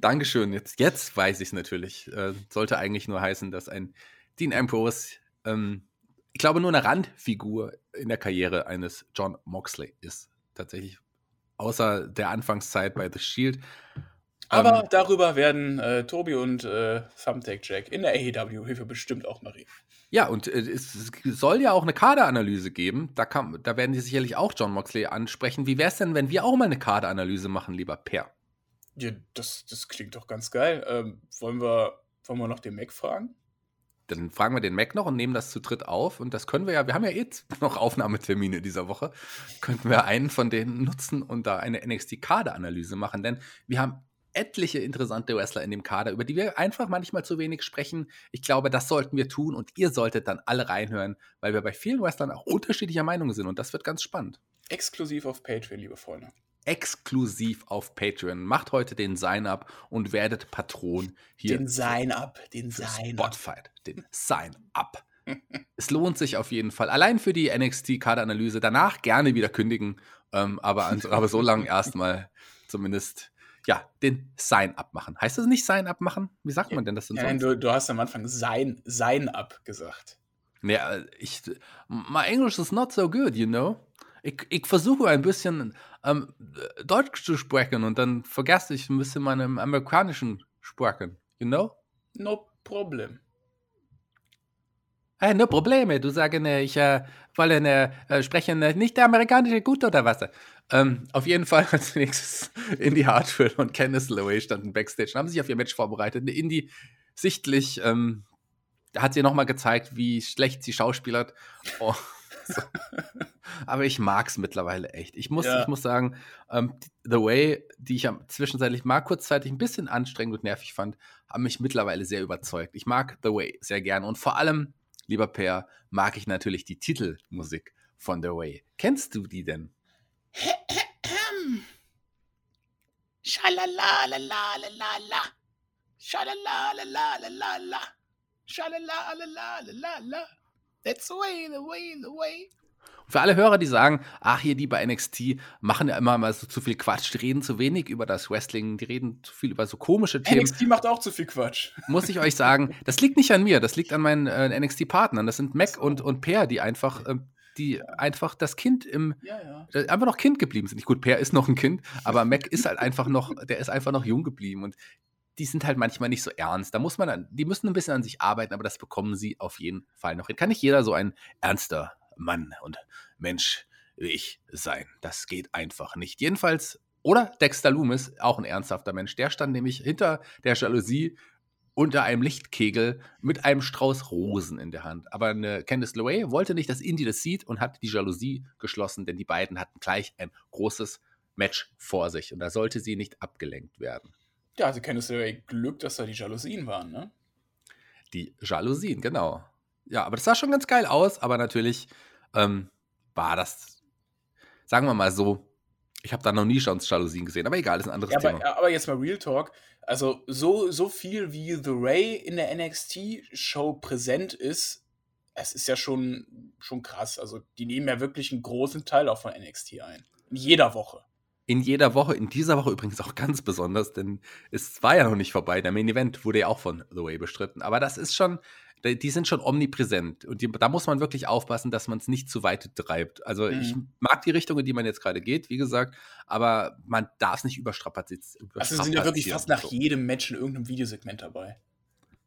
Dankeschön. Jetzt, jetzt weiß ich es natürlich. Äh, sollte eigentlich nur heißen, dass ein Dean Ambrose, ähm, ich glaube, nur eine Randfigur in der Karriere eines John Moxley ist. Tatsächlich. Außer der Anfangszeit bei The Shield. Aber ähm, darüber werden äh, Tobi und äh, Thumbtack Jack in der AEW-Hilfe bestimmt auch mal reden. Ja, und äh, es soll ja auch eine Kaderanalyse geben. Da, kann, da werden die sicherlich auch John Moxley ansprechen. Wie wäre es denn, wenn wir auch mal eine Kaderanalyse machen, lieber Per? Ja, das, das klingt doch ganz geil. Ähm, wollen, wir, wollen wir noch den Mac fragen? Dann fragen wir den Mac noch und nehmen das zu dritt auf. Und das können wir ja, wir haben ja jetzt noch Aufnahmetermine dieser Woche. Könnten wir einen von denen nutzen und da eine NXT-Kaderanalyse machen. Denn wir haben etliche interessante Wrestler in dem Kader, über die wir einfach manchmal zu wenig sprechen. Ich glaube, das sollten wir tun und ihr solltet dann alle reinhören, weil wir bei vielen Wrestlern auch unterschiedlicher Meinung sind und das wird ganz spannend. Exklusiv auf Patreon, liebe Freunde. Exklusiv auf Patreon. Macht heute den Sign-up und werdet Patron hier. Den Sign-up, den Sign-up. Spotfight, den Sign-up. es lohnt sich auf jeden Fall. Allein für die NXT-Kaderanalyse. Danach gerne wieder kündigen, ähm, aber, aber so lange erstmal zumindest ja, den Sign-up machen. Heißt das nicht Sign-up machen? Wie sagt man denn das denn sonst? Du, du hast am Anfang Sign, Sign-up gesagt. Ja, ich, my English is not so good, you know. Ich, ich versuche ein bisschen ähm, Deutsch zu sprechen und dann vergesse ich ein bisschen meinen amerikanischen Sprechen, you know? No problem. Hey, no Probleme. Du sagst, ich äh, wollen äh, sprechen äh, nicht der amerikanische gut oder was? Ähm, auf jeden Fall als nächstes Indy Hartwell und Candice LeRae standen Backstage und haben sich auf ihr Match vorbereitet. Eine Indy sichtlich ähm, hat sie nochmal gezeigt, wie schlecht sie schauspielert. Oh, so. Aber ich mag es mittlerweile echt. Ich muss, ja. ich muss sagen, ähm, The Way, die ich zwischenzeitlich mal kurzzeitig ein bisschen anstrengend und nervig fand, haben mich mittlerweile sehr überzeugt. Ich mag The Way sehr gern und vor allem lieber Per, mag ich natürlich die Titelmusik von The Way. Kennst du die denn? Schalala la la la la la. Schalala la la la la la. Schalala la la la la la. That's the way, the way, the way. Für alle Hörer, die sagen, ach, hier die bei NXT machen ja immer mal so zu viel Quatsch, die reden zu wenig über das Wrestling, die reden zu viel über so komische Themen. NXT macht auch zu viel Quatsch. Muss ich euch sagen, das liegt nicht an mir, das liegt an meinen äh, NXT-Partnern. Das sind Mac so. und, und Per, die einfach, äh, die einfach das Kind im, ja, ja. Äh, einfach noch Kind geblieben sind. Gut, Per ist noch ein Kind, aber Mac ist halt einfach noch, der ist einfach noch jung geblieben und die sind halt manchmal nicht so ernst. Da muss man, dann, die müssen ein bisschen an sich arbeiten, aber das bekommen sie auf jeden Fall noch hin. Kann nicht jeder so ein ernster Mann und Mensch wie ich sein. Das geht einfach nicht. Jedenfalls, oder Dexter Loomis, auch ein ernsthafter Mensch, der stand nämlich hinter der Jalousie unter einem Lichtkegel mit einem Strauß Rosen in der Hand. Aber eine Candice LeRae wollte nicht, dass Indy das sieht und hat die Jalousie geschlossen, denn die beiden hatten gleich ein großes Match vor sich und da sollte sie nicht abgelenkt werden. Ja, also Candice LeRae Glück, dass da die Jalousien waren, ne? Die Jalousien, genau. Ja, aber das sah schon ganz geil aus, aber natürlich ähm, war das, sagen wir mal so, ich habe da noch nie schon Jalousien gesehen, aber egal, ist ein anderes ja, Thema. Aber, aber, jetzt mal Real Talk. Also, so, so viel wie The Ray in der NXT-Show präsent ist, es ist ja schon, schon krass. Also, die nehmen ja wirklich einen großen Teil auch von NXT ein. In jeder Woche. In jeder Woche, in dieser Woche übrigens auch ganz besonders, denn es war ja noch nicht vorbei. Der Main Event wurde ja auch von The Way bestritten. Aber das ist schon, die sind schon omnipräsent. Und die, da muss man wirklich aufpassen, dass man es nicht zu weit treibt. Also mhm. ich mag die Richtung, in die man jetzt gerade geht, wie gesagt, aber man darf es nicht überstrapazieren. Also sind ja wirklich fast nach so. jedem Match in irgendeinem Videosegment dabei.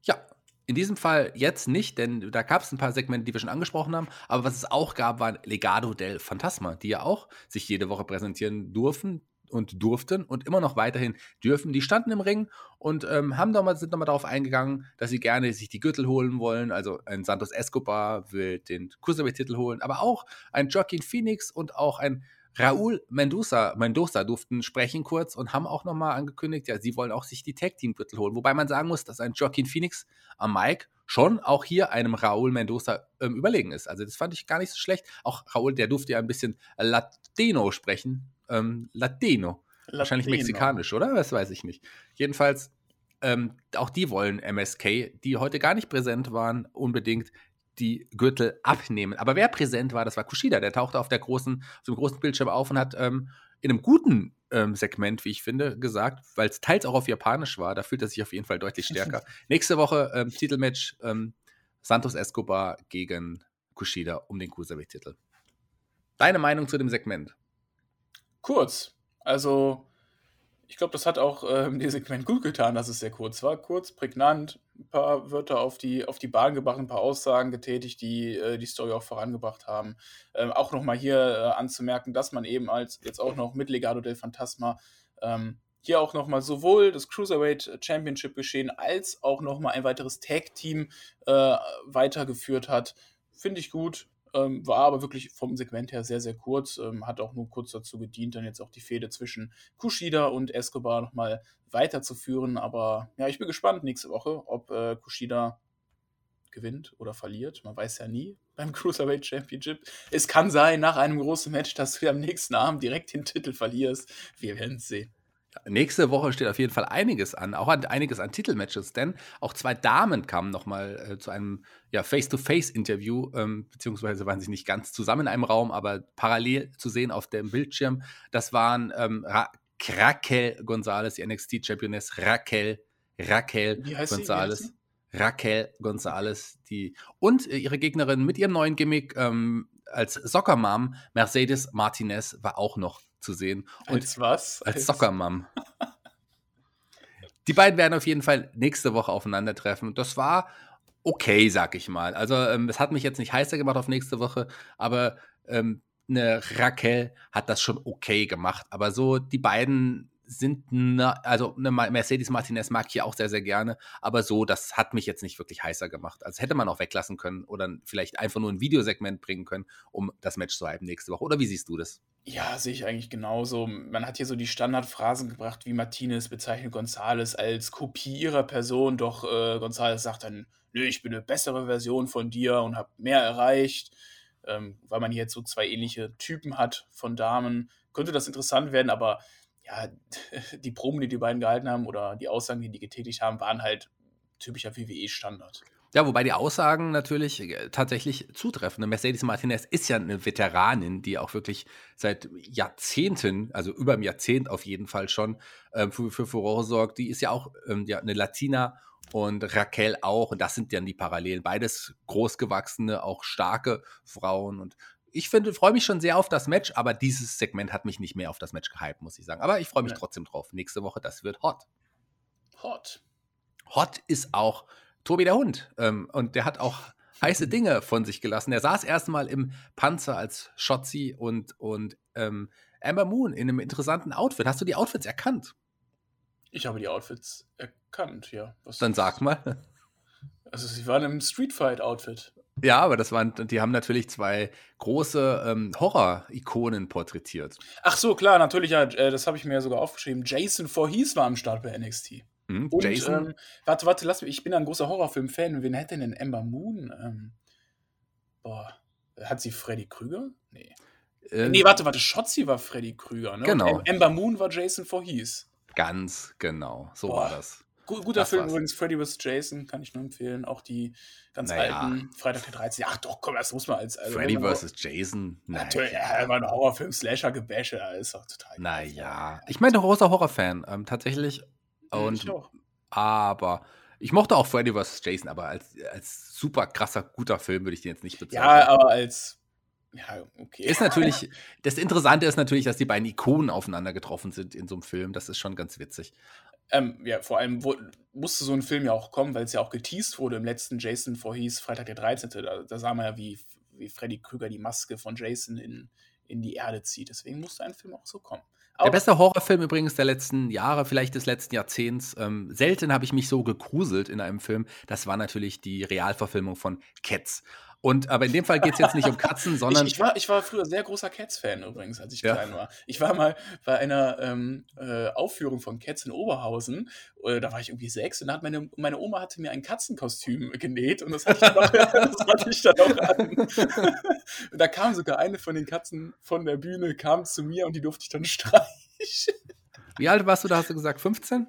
Ja, in diesem Fall jetzt nicht, denn da gab es ein paar Segmente, die wir schon angesprochen haben. Aber was es auch gab, waren Legado del Fantasma, die ja auch sich jede Woche präsentieren durften und durften und immer noch weiterhin dürfen. Die standen im Ring und ähm, haben doch mal, sind nochmal darauf eingegangen, dass sie gerne sich die Gürtel holen wollen. Also ein Santos Escobar will den Cruiserweight-Titel holen, aber auch ein Joaquin Phoenix und auch ein Raúl Mendoza, Mendoza durften sprechen kurz und haben auch nochmal angekündigt, ja, sie wollen auch sich die Tag-Team-Gürtel holen. Wobei man sagen muss, dass ein Joaquin Phoenix am Mike schon auch hier einem Raúl Mendoza ähm, überlegen ist. Also das fand ich gar nicht so schlecht. Auch Raúl, der durfte ja ein bisschen Latino sprechen ähm, Latino. Latino. Wahrscheinlich mexikanisch, oder? Das weiß ich nicht. Jedenfalls, ähm, auch die wollen MSK, die heute gar nicht präsent waren, unbedingt die Gürtel abnehmen. Aber wer präsent war, das war Kushida. Der tauchte auf, der großen, auf dem großen Bildschirm auf und hat ähm, in einem guten ähm, Segment, wie ich finde, gesagt, weil es teils auch auf Japanisch war, da fühlt er sich auf jeden Fall deutlich stärker. Nächste Woche ähm, Titelmatch ähm, Santos Escobar gegen Kushida um den Cruiserweight-Titel. Deine Meinung zu dem Segment? Kurz. Also, ich glaube, das hat auch ähm, dem Segment gut getan, dass es sehr kurz war. Kurz, prägnant, ein paar Wörter auf die, auf die Bahn gebracht, ein paar Aussagen getätigt, die äh, die Story auch vorangebracht haben. Ähm, auch nochmal hier äh, anzumerken, dass man eben als jetzt auch noch mit Legado del Fantasma ähm, hier auch nochmal sowohl das Cruiserweight Championship geschehen als auch nochmal ein weiteres Tag-Team äh, weitergeführt hat. Finde ich gut. Ähm, war aber wirklich vom Segment her sehr, sehr kurz. Ähm, hat auch nur kurz dazu gedient, dann jetzt auch die Fehde zwischen Kushida und Escobar nochmal weiterzuführen. Aber ja, ich bin gespannt nächste Woche, ob äh, Kushida gewinnt oder verliert. Man weiß ja nie beim Cruiserweight Championship. Es kann sein, nach einem großen Match, dass du am nächsten Abend direkt den Titel verlierst. Wir werden es sehen. Nächste Woche steht auf jeden Fall einiges an, auch an, einiges an Titelmatches, denn auch zwei Damen kamen nochmal äh, zu einem ja, Face-to-Face-Interview, ähm, beziehungsweise waren sie nicht ganz zusammen in einem Raum, aber parallel zu sehen auf dem Bildschirm. Das waren ähm, Ra Raquel Gonzalez, die NXT-Championess Raquel, Raquel Gonzalez. Raquel Gonzalez, die und äh, ihre Gegnerin mit ihrem neuen Gimmick ähm, als Soccer-Mom, Mercedes Martinez, war auch noch zu sehen. Und als was? Als, als Soccer-Mom. Die beiden werden auf jeden Fall nächste Woche aufeinandertreffen. Das war okay, sag ich mal. Also, ähm, es hat mich jetzt nicht heißer gemacht auf nächste Woche, aber ähm, eine Raquel hat das schon okay gemacht. Aber so, die beiden sind, ne, also eine Mercedes Martinez mag ich auch sehr, sehr gerne, aber so, das hat mich jetzt nicht wirklich heißer gemacht. Also hätte man auch weglassen können oder vielleicht einfach nur ein Videosegment bringen können, um das Match zu halten nächste Woche. Oder wie siehst du das? Ja, sehe ich eigentlich genauso. Man hat hier so die Standardphrasen gebracht, wie Martinez bezeichnet Gonzales als Kopie ihrer Person, doch äh, Gonzales sagt dann, nö, ich bin eine bessere Version von dir und habe mehr erreicht. Ähm, weil man hier jetzt so zwei ähnliche Typen hat von Damen, könnte das interessant werden, aber ja, die Proben, die die beiden gehalten haben oder die Aussagen, die die getätigt haben, waren halt typischer WWE-Standard. Ja, wobei die Aussagen natürlich äh, tatsächlich zutreffen. Mercedes Martinez ist ja eine Veteranin, die auch wirklich seit Jahrzehnten, also über ein Jahrzehnt auf jeden Fall schon, ähm, für, für Furore sorgt. Die ist ja auch ähm, ja, eine Latina und Raquel auch. Und das sind dann die Parallelen. Beides großgewachsene, auch starke Frauen. Und ich freue mich schon sehr auf das Match, aber dieses Segment hat mich nicht mehr auf das Match gehypt, muss ich sagen. Aber ich freue mich ja. trotzdem drauf. Nächste Woche, das wird hot. Hot. Hot ist auch Tobi der Hund. Ähm, und der hat auch heiße Dinge von sich gelassen. Er saß erstmal im Panzer als Shotzi und, und ähm, Amber Moon in einem interessanten Outfit. Hast du die Outfits erkannt? Ich habe die Outfits erkannt, ja. Was Dann sag mal. Also sie waren im Streetfight-Outfit. Ja, aber das waren, die haben natürlich zwei große ähm, Horror-Ikonen porträtiert. Ach so, klar, natürlich, ja, äh, das habe ich mir ja sogar aufgeschrieben. Jason Voorhees war am Start bei NXT. Mhm, Und, Jason? Ähm, warte, warte, lass mich, ich bin ein großer Horrorfilm-Fan. Wen hätte denn Amber Moon? Ähm, boah, hat sie Freddy Krüger? Nee. Ähm, nee, warte, warte, Shotzi war Freddy Krüger, ne? Genau. Und Amber Moon war Jason Voorhees. Ganz genau, so boah. war das. Guter das Film war's. übrigens, Freddy vs. Jason, kann ich nur empfehlen. Auch die ganz naja. alten, Freitag der 13. Ach doch, komm, das muss man als. Also, Freddy vs. Jason? Natürlich, naja. ja, war ein Horrorfilm, Slasher-Gebäsche, ist doch total. Naja, ich meine, großer Horrorfan, ähm, tatsächlich. Und, ich auch. Aber ich mochte auch Freddy vs. Jason, aber als, als super krasser, guter Film würde ich den jetzt nicht bezeichnen. Ja, aber als ja, okay. Ist natürlich, das Interessante ist natürlich, dass die beiden Ikonen aufeinander getroffen sind in so einem Film. Das ist schon ganz witzig. Ähm, ja, vor allem wo, musste so ein Film ja auch kommen, weil es ja auch geteased wurde im letzten Jason Voorhees, Freitag der 13. Da, da sah man ja, wie, wie Freddy Krüger die Maske von Jason in, in die Erde zieht. Deswegen musste ein Film auch so kommen. Auch der beste Horrorfilm übrigens der letzten Jahre, vielleicht des letzten Jahrzehnts. Ähm, selten habe ich mich so gegruselt in einem Film. Das war natürlich die Realverfilmung von Cats. Und, aber in dem Fall geht es jetzt nicht um Katzen, sondern. Ich, ich, war, ich war früher sehr großer Cats-Fan übrigens, als ich ja. klein war. Ich war mal bei einer ähm, äh, Aufführung von Cats in Oberhausen. Äh, da war ich irgendwie sechs und da hat meine, meine Oma hatte mir ein Katzenkostüm genäht und das hatte ich dann auch, das hatte ich dann auch an. und da kam sogar eine von den Katzen von der Bühne, kam zu mir und die durfte ich dann streichen. Wie alt warst du da, hast du gesagt? 15?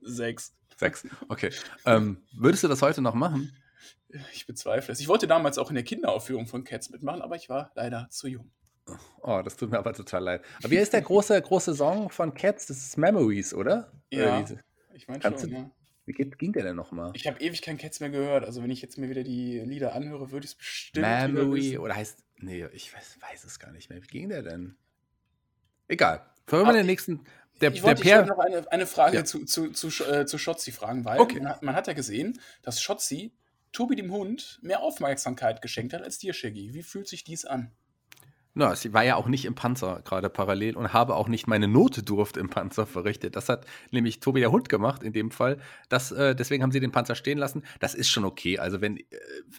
Sechs. Sechs, okay. Ähm, würdest du das heute noch machen? Ich bezweifle es. Ich wollte damals auch in der Kinderaufführung von Cats mitmachen, aber ich war leider zu jung. Oh, das tut mir aber total leid. Aber wie ist der große, große Song von Cats? Das ist Memories, oder? Ja, oder ich meine schon, du, ja. Wie geht, ging der denn nochmal? Ich habe ewig kein Cats mehr gehört. Also wenn ich jetzt mir wieder die Lieder anhöre, würde ich es bestimmt Memory oder heißt... Nee, ich weiß, weiß, es gar nicht mehr. Wie ging der denn? Egal. Wollen wir den nächsten... Der, ich wollte der noch eine, eine Frage ja. zu, zu, zu, äh, zu Schotzi fragen, weil okay. man, man, hat ja gesehen, dass Schotzi Tobi dem Hund mehr Aufmerksamkeit geschenkt hat als dir, Shaggy. Wie fühlt sich dies an? Na, sie war ja auch nicht im Panzer gerade parallel und habe auch nicht meine Notdurft im Panzer verrichtet. Das hat nämlich Tobi der Hund gemacht in dem Fall. Das, äh, deswegen haben sie den Panzer stehen lassen. Das ist schon okay. Also wenn, äh,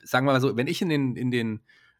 sagen wir mal so, wenn ich in den, in den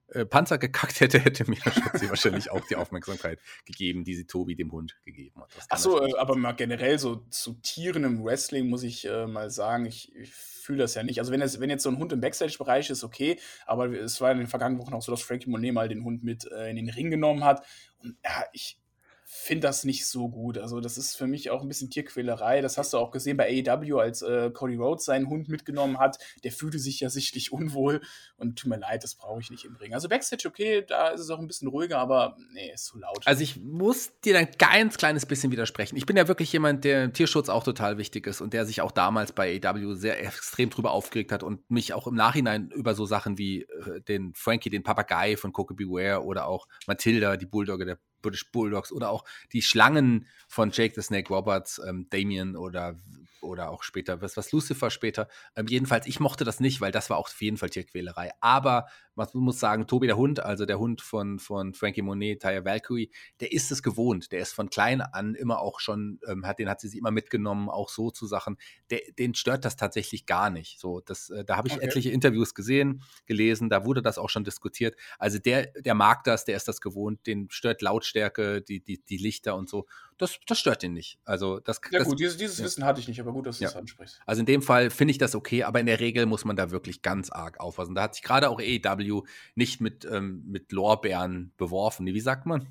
äh, Panzer gekackt hätte, hätte mir Schatzi wahrscheinlich auch die Aufmerksamkeit gegeben, die sie Tobi dem Hund gegeben hat. Achso, äh, aber mal generell so zu Tieren im Wrestling muss ich äh, mal sagen, ich, ich fühle das ja nicht. Also wenn, es, wenn jetzt so ein Hund im Backstage-Bereich ist, okay, aber es war in den vergangenen Wochen auch so, dass Frankie Monet mal den Hund mit äh, in den Ring genommen hat. Und ja, ich, finde das nicht so gut. Also, das ist für mich auch ein bisschen Tierquälerei. Das hast du auch gesehen bei AEW, als äh, Cody Rhodes seinen Hund mitgenommen hat. Der fühlte sich ja sichtlich unwohl und tut mir leid, das brauche ich nicht im Ring. Also, Backstage, okay, da ist es auch ein bisschen ruhiger, aber nee, ist zu laut. Also, ich muss dir ein ganz kleines bisschen widersprechen. Ich bin ja wirklich jemand, der Tierschutz auch total wichtig ist und der sich auch damals bei AEW sehr extrem drüber aufgeregt hat und mich auch im Nachhinein über so Sachen wie äh, den Frankie, den Papagei von Coco Beware oder auch Matilda, die Bulldogge der British Bulldogs oder auch die Schlangen von Jake the Snake Roberts, ähm, Damien oder, oder auch später, was, was Lucifer später. Ähm, jedenfalls, ich mochte das nicht, weil das war auch auf jeden Fall Tierquälerei. Aber man muss sagen, Tobi der Hund, also der Hund von, von Frankie Monet, Taya Valkyrie, der ist es gewohnt. Der ist von klein an immer auch schon, ähm, hat, den hat sie sich immer mitgenommen, auch so zu Sachen. Der, den stört das tatsächlich gar nicht. So, das, äh, da habe ich okay. etliche Interviews gesehen, gelesen, da wurde das auch schon diskutiert. Also der, der mag das, der ist das gewohnt, den stört Lautstärke, die, die, die Lichter und so. Das, das stört ihn nicht. Also das, ja das, gut, dieses, dieses ja. Wissen hatte ich nicht, aber gut, dass du ja. das ansprichst. Also in dem Fall finde ich das okay, aber in der Regel muss man da wirklich ganz arg aufpassen. Da hat sich gerade auch AEW nicht mit, ähm, mit Lorbeeren beworfen. Wie sagt man?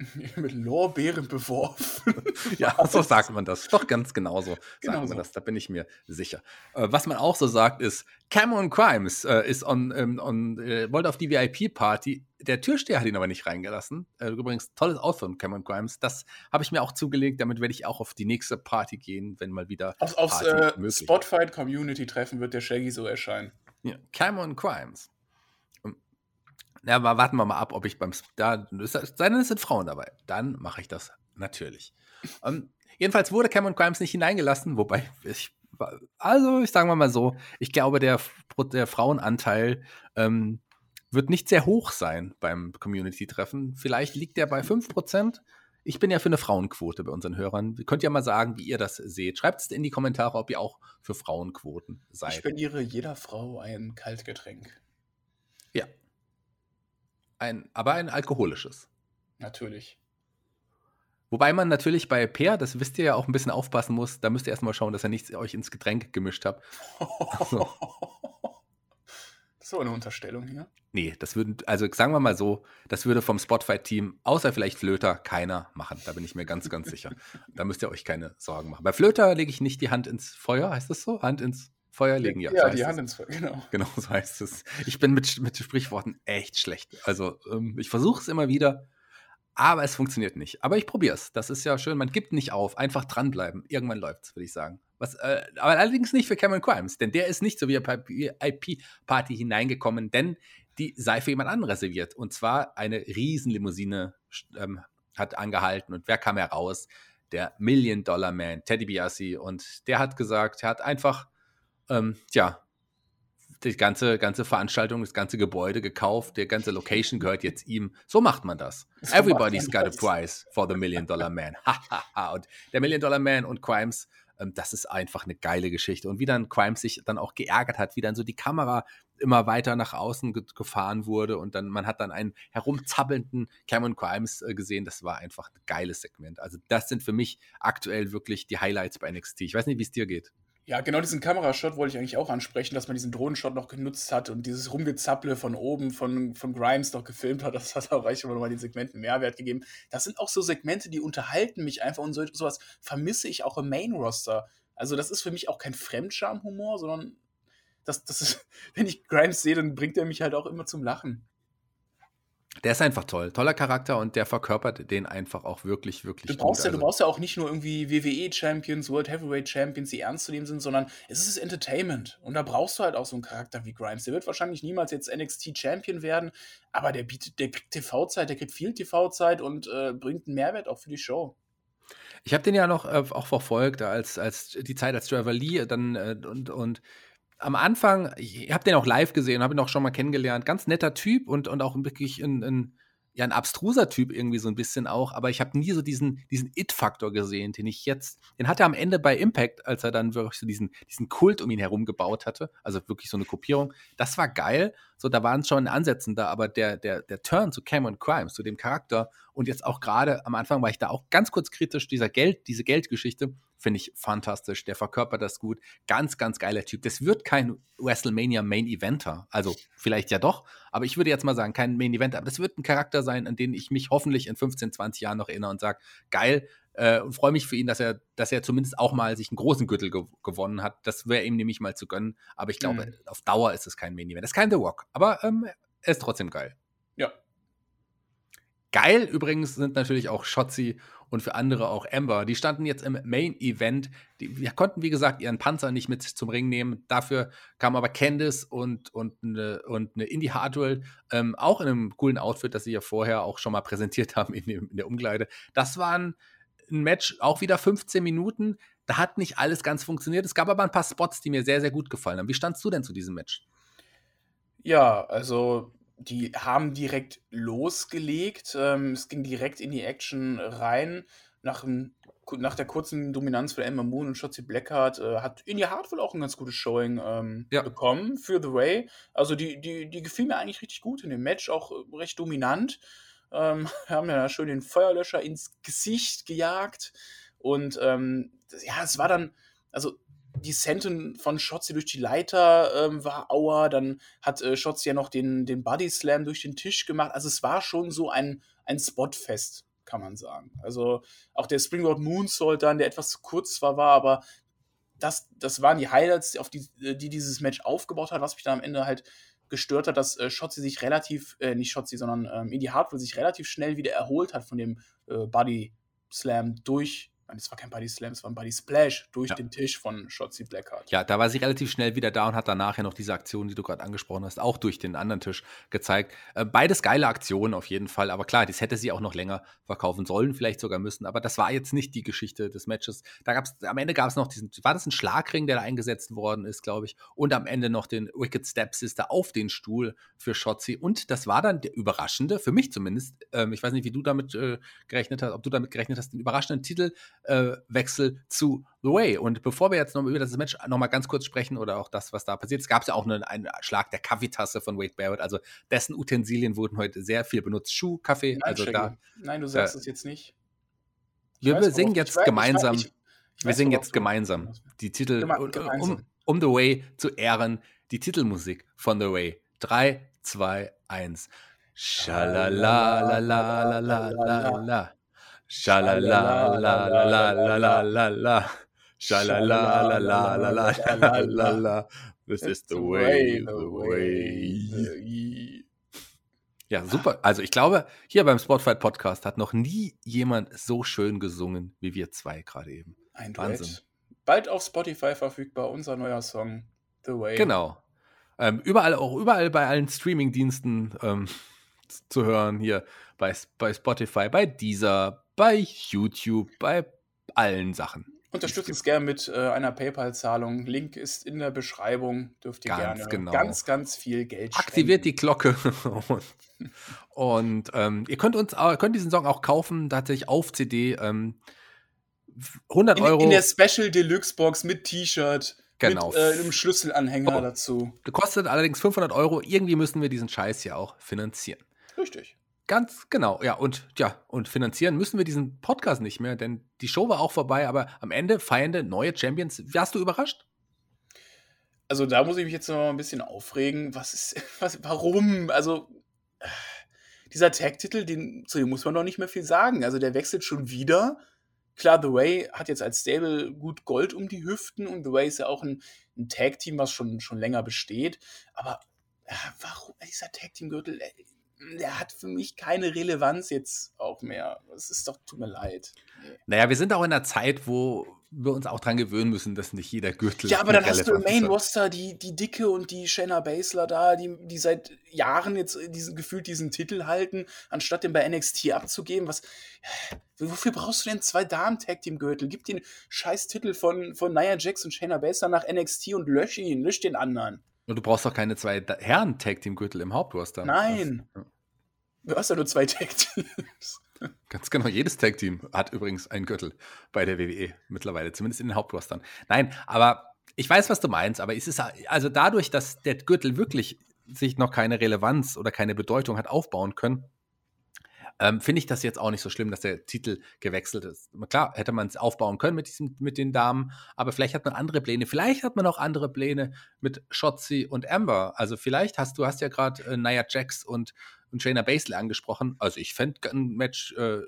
mit Lorbeeren beworfen. ja, so sagt man das. Doch ganz genauso genau sagt man so. das. Da bin ich mir sicher. Äh, was man auch so sagt ist, Cameron Crimes äh, ist on, ähm, on äh, wollte auf die VIP-Party. Der Türsteher hat ihn aber nicht reingelassen. Äh, übrigens, tolles Outfit von Cameron Crimes. Das habe ich mir auch zugelegt. Damit werde ich auch auf die nächste Party gehen, wenn mal wieder. Auf, aufs äh, Spotfight Community Treffen wird der Shaggy so erscheinen. Ja, Cameron Crimes. Na, aber warten wir mal ab, ob ich beim. Da, sei denn, es sind Frauen dabei. Dann mache ich das natürlich. ähm, jedenfalls wurde Cameron Grimes nicht hineingelassen, wobei ich. Also, ich sage mal so, ich glaube, der, der Frauenanteil ähm, wird nicht sehr hoch sein beim Community-Treffen. Vielleicht liegt der bei 5%. Ich bin ja für eine Frauenquote bei unseren Hörern. Ihr könnt ja mal sagen, wie ihr das seht. Schreibt es in die Kommentare, ob ihr auch für Frauenquoten seid. Ich spendiere jeder Frau ein Kaltgetränk. Ein, aber ein alkoholisches. Natürlich. Wobei man natürlich bei Peer, das wisst ihr ja auch ein bisschen aufpassen muss, da müsst ihr erstmal schauen, dass ihr nichts euch ins Getränk gemischt habt. So. so eine Unterstellung hier. Nee, das würden, also sagen wir mal so, das würde vom Spotify-Team, außer vielleicht Flöter, keiner machen. Da bin ich mir ganz, ganz sicher. Da müsst ihr euch keine Sorgen machen. Bei Flöter lege ich nicht die Hand ins Feuer, heißt das so? Hand ins Feuer legen, ja. Ja, so die Hand ins Feuer, genau. Genau, so heißt es. Ich bin mit, mit Sprichworten echt schlecht. Also ähm, ich versuche es immer wieder, aber es funktioniert nicht. Aber ich probiere es. Das ist ja schön. Man gibt nicht auf. Einfach dranbleiben. Irgendwann läuft es, würde ich sagen. Was, äh, aber allerdings nicht für Cameron Crimes, denn der ist nicht so wie IP-Party hineingekommen, denn die sei für jemand anderen reserviert. Und zwar eine Riesenlimousine ähm, hat angehalten. Und wer kam heraus? Der Million Dollar Man, Teddy Biassi. Und der hat gesagt, er hat einfach ähm, ja, die ganze, ganze Veranstaltung, das ganze Gebäude gekauft, der ganze Location gehört jetzt ihm. So macht man das. So Everybody's got a prize for the Million Dollar Man. und der Million Dollar Man und Crimes, ähm, das ist einfach eine geile Geschichte. Und wie dann Crimes sich dann auch geärgert hat, wie dann so die Kamera immer weiter nach außen ge gefahren wurde und dann man hat dann einen herumzappelnden Cameron Crimes äh, gesehen. Das war einfach ein geiles Segment. Also das sind für mich aktuell wirklich die Highlights bei NXT. Ich weiß nicht, wie es dir geht. Ja, genau diesen Kamerashot wollte ich eigentlich auch ansprechen, dass man diesen Drohnenshot noch genutzt hat und dieses Rumgezapple von oben von, von Grimes noch gefilmt hat. Das hat auch eigentlich immer nochmal den Segmenten Mehrwert gegeben. Das sind auch so Segmente, die unterhalten mich einfach und so, sowas vermisse ich auch im Main-Roster. Also, das ist für mich auch kein Fremdscham-Humor, sondern das, das ist, wenn ich Grimes sehe, dann bringt er mich halt auch immer zum Lachen. Der ist einfach toll. Toller Charakter und der verkörpert den einfach auch wirklich, wirklich du brauchst gut. Ja, also, du brauchst ja auch nicht nur irgendwie WWE-Champions, World Heavyweight Champions, die ernst zu nehmen sind, sondern es ist Entertainment. Und da brauchst du halt auch so einen Charakter wie Grimes. Der wird wahrscheinlich niemals jetzt NXT-Champion werden, aber der bietet, der kriegt TV-Zeit, der kriegt viel TV-Zeit und äh, bringt einen Mehrwert auch für die Show. Ich habe den ja noch äh, auch verfolgt, als, als die Zeit als Trevor Lee dann äh, und, und am Anfang, ich habe den auch live gesehen, habe ihn auch schon mal kennengelernt. Ganz netter Typ und, und auch wirklich ein, ein, ja, ein abstruser Typ irgendwie so ein bisschen auch. Aber ich habe nie so diesen, diesen It-Faktor gesehen, den ich jetzt, den hat er am Ende bei Impact, als er dann wirklich so diesen, diesen Kult um ihn herum gebaut hatte. Also wirklich so eine Kopierung. Das war geil. So, da waren schon Ansätze da, aber der, der, der Turn zu Cameron Crimes, zu dem Charakter und jetzt auch gerade am Anfang war ich da auch ganz kurz kritisch, dieser Geld, diese Geldgeschichte, finde ich fantastisch. Der verkörpert das gut. Ganz, ganz geiler Typ. Das wird kein WrestleMania Main Eventer. Also vielleicht ja doch, aber ich würde jetzt mal sagen, kein Main Eventer. Aber das wird ein Charakter sein, an den ich mich hoffentlich in 15, 20 Jahren noch erinnere und sage, geil, äh, und freue mich für ihn, dass er, dass er zumindest auch mal sich einen großen Gürtel ge gewonnen hat. Das wäre ihm nämlich mal zu gönnen. Aber ich glaube, mhm. auf Dauer ist es kein Main Event. Das ist kein The Rock. Aber ähm, er ist trotzdem geil. Geil übrigens sind natürlich auch Shotzi und für andere auch Amber. Die standen jetzt im Main Event. Die, die konnten, wie gesagt, ihren Panzer nicht mit zum Ring nehmen. Dafür kam aber Candice und, und eine, und eine Indie Hardwell ähm, auch in einem coolen Outfit, das sie ja vorher auch schon mal präsentiert haben in, dem, in der Umkleide. Das waren ein Match, auch wieder 15 Minuten. Da hat nicht alles ganz funktioniert. Es gab aber ein paar Spots, die mir sehr, sehr gut gefallen haben. Wie standst du denn zu diesem Match? Ja, also die haben direkt losgelegt. Ähm, es ging direkt in die Action rein. Nach, nach der kurzen Dominanz von Emma Moon und Shotzi Blackheart äh, hat India Hart wohl auch ein ganz gutes Showing ähm, ja. bekommen für The Way. Also die, die, die gefiel mir eigentlich richtig gut in dem Match, auch recht dominant. Ähm, haben ja schön den Feuerlöscher ins Gesicht gejagt. Und ähm, ja, es war dann, also die Senten von Shotzi durch die Leiter ähm, war Aua, dann hat äh, Shotzi ja noch den, den Body Slam durch den Tisch gemacht. Also es war schon so ein, ein Spotfest, kann man sagen. Also auch der Springboard Moonsault dann, der etwas zu kurz zwar war, aber das, das waren die Highlights, auf die, äh, die dieses Match aufgebaut hat, was mich dann am Ende halt gestört hat, dass äh, Shotzi sich relativ, äh, nicht Shotzi, sondern ähm, Indie Hartwell sich relativ schnell wieder erholt hat von dem äh, Body Slam durch es war kein Body Slam, es war ein Body Splash durch ja. den Tisch von Shotzi Blackheart. Ja, da war sie relativ schnell wieder da und hat dann nachher noch diese Aktion, die du gerade angesprochen hast, auch durch den anderen Tisch gezeigt. Äh, beides geile Aktionen auf jeden Fall, aber klar, das hätte sie auch noch länger verkaufen sollen, vielleicht sogar müssen, aber das war jetzt nicht die Geschichte des Matches. Da gab's, am Ende gab es noch diesen, war das ein Schlagring, der da eingesetzt worden ist, glaube ich, und am Ende noch den Wicked Step Sister auf den Stuhl für Shotzi und das war dann der überraschende, für mich zumindest, ähm, ich weiß nicht, wie du damit äh, gerechnet hast, ob du damit gerechnet hast, den überraschenden Titel äh, Wechsel zu The Way. Und bevor wir jetzt noch über das Match noch mal ganz kurz sprechen oder auch das, was da passiert, es gab ja auch einen, einen Schlag der Kaffeetasse von Wade Barrett. Also dessen Utensilien wurden heute sehr viel benutzt. Schuh, Kaffee, Nein, also da. Nein, du sagst äh, es jetzt nicht. Ich wir weiß, singen jetzt weiß, gemeinsam. Ich, ich wir singen jetzt gemeinsam die Titel, um, um The Way zu ehren, die Titelmusik von The Way. 3, 2, 1. Schalalalalalala. Schalalalalalala. Schalalalalalala. This is the way, the way. Ja, super. Also ich glaube, hier beim Spotfight Podcast hat noch nie jemand so schön gesungen wie wir zwei gerade eben. Ein Wahnsinn. Duett. Bald auf Spotify verfügbar, unser neuer Song, The Way. Genau. Ähm, überall, auch überall bei allen Streaming-Diensten ähm, zu hören. Hier bei, bei Spotify, bei Deezer, bei YouTube, bei allen Sachen. Unterstützt uns gerne mit äh, einer PayPal-Zahlung. Link ist in der Beschreibung. Dürft ihr ganz gerne genau. ganz, ganz viel Geld spenden. Aktiviert die Glocke. und ähm, ihr könnt uns könnt diesen Song auch kaufen, tatsächlich auf CD. Ähm, 100 in, Euro. In der Special Deluxe Box mit T-Shirt. Genau. Mit äh, einem Schlüsselanhänger oh. dazu. Kostet allerdings 500 Euro. Irgendwie müssen wir diesen Scheiß ja auch finanzieren. Richtig. Ganz genau, ja. Und ja, und finanzieren müssen wir diesen Podcast nicht mehr, denn die Show war auch vorbei, aber am Ende feiernde neue Champions. Warst du überrascht? Also da muss ich mich jetzt noch mal ein bisschen aufregen. Was ist, was, warum? Also dieser Tag-Titel, zu dem muss man doch nicht mehr viel sagen. Also der wechselt schon wieder. Klar, The Way hat jetzt als Stable gut Gold um die Hüften und The Way ist ja auch ein, ein Tag-Team, was schon, schon länger besteht. Aber ja, warum dieser Tag-Team-Gürtel? Der hat für mich keine Relevanz jetzt auch mehr. Es ist doch, tut mir leid. Naja, wir sind auch in einer Zeit, wo wir uns auch dran gewöhnen müssen, dass nicht jeder Gürtel. Ja, aber dann hast du im Main Roster die, die Dicke und die Shayna Baszler da, die, die seit Jahren jetzt diesen, gefühlt diesen Titel halten, anstatt den bei NXT abzugeben. Was, wofür brauchst du denn zwei Damen-Tag-Team-Gürtel? Gib den scheiß Titel von, von Nia Jax und Shayna Baszler nach NXT und lösch ihn, lösch den anderen. Und du brauchst doch keine zwei Herren-Tag-Team-Gürtel im Hauptroster. Nein. Das, ja. Du hast ja nur zwei Tag-Teams. Ganz genau, jedes Tag-Team hat übrigens einen Gürtel bei der WWE mittlerweile, zumindest in den Hauptrostern. Nein, aber ich weiß, was du meinst, aber es ist also dadurch, dass der Gürtel wirklich sich noch keine Relevanz oder keine Bedeutung hat aufbauen können, ähm, Finde ich das jetzt auch nicht so schlimm, dass der Titel gewechselt ist. Klar, hätte man es aufbauen können mit, diesem, mit den Damen, aber vielleicht hat man andere Pläne. Vielleicht hat man auch andere Pläne mit Shotzi und Amber. Also vielleicht hast du hast ja gerade äh, Nia Jax und, und Shayna Baszler angesprochen. Also ich fände ein Match äh,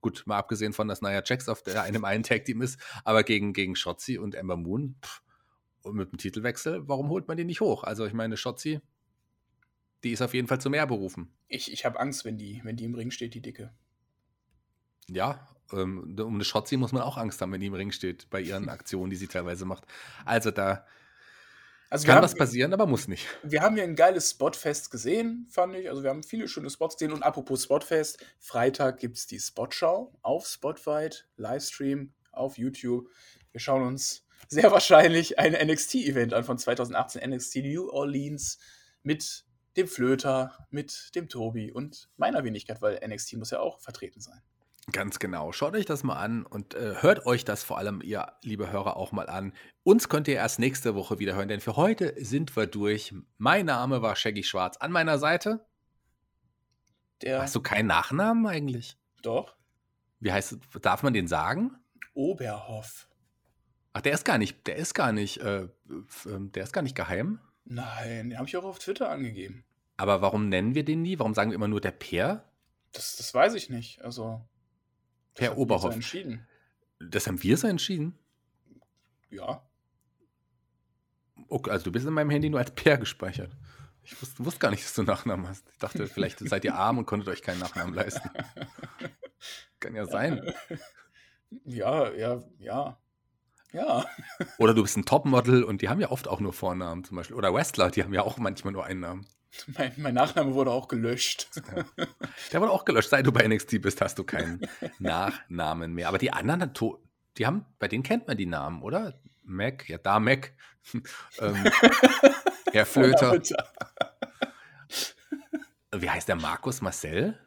gut, mal abgesehen von, dass Nia Jax auf der, einem einen Tag-Team ist, aber gegen, gegen Shotzi und Amber Moon, pff, und mit dem Titelwechsel, warum holt man die nicht hoch? Also ich meine, Shotzi die ist auf jeden Fall zu mehr berufen. Ich, ich habe Angst, wenn die, wenn die im Ring steht, die Dicke. Ja, ähm, um eine Shotzi muss man auch Angst haben, wenn die im Ring steht, bei ihren Aktionen, die sie teilweise macht. Also da also kann haben, was passieren, aber muss nicht. Wir haben hier ein geiles Spotfest gesehen, fand ich. Also wir haben viele schöne Spots gesehen. Und apropos Spotfest, Freitag gibt es die Spotschau auf Spotfight, Livestream auf YouTube. Wir schauen uns sehr wahrscheinlich ein NXT-Event an von 2018, NXT New Orleans mit dem Flöter, mit dem Tobi und meiner Wenigkeit, weil NXT muss ja auch vertreten sein. Ganz genau. Schaut euch das mal an und äh, hört euch das vor allem, ihr liebe Hörer, auch mal an. Uns könnt ihr erst nächste Woche wieder hören, denn für heute sind wir durch. Mein Name war Shaggy Schwarz. An meiner Seite. Der Hast du keinen Nachnamen eigentlich? Doch. Wie heißt Darf man den sagen? Oberhoff. Ach, der ist gar nicht, der ist gar nicht, äh, ähm, der ist gar nicht geheim. Nein, den habe ich auch auf Twitter angegeben. Aber warum nennen wir den nie? Warum sagen wir immer nur der Per? Das, das weiß ich nicht. Also. Per Oberhoff. So entschieden. Das haben wir so entschieden? Ja. Okay, also du bist in meinem Handy nur als Per gespeichert. Ich wusste, wusste, gar nicht, dass du einen Nachnamen hast. Ich dachte, vielleicht seid ihr arm und konntet euch keinen Nachnamen leisten. Kann ja sein. Ja, ja, ja. Ja. Oder du bist ein Topmodel und die haben ja oft auch nur Vornamen zum Beispiel. Oder Wrestler, die haben ja auch manchmal nur einen Namen. Mein, mein Nachname wurde auch gelöscht. Der wurde auch gelöscht. Seit du bei NXT bist, hast du keinen Nachnamen mehr. Aber die anderen, die haben, bei denen kennt man die Namen, oder? Mac, ja, da Mac. ähm, Herr Flöter. Wie heißt der Markus Marcel?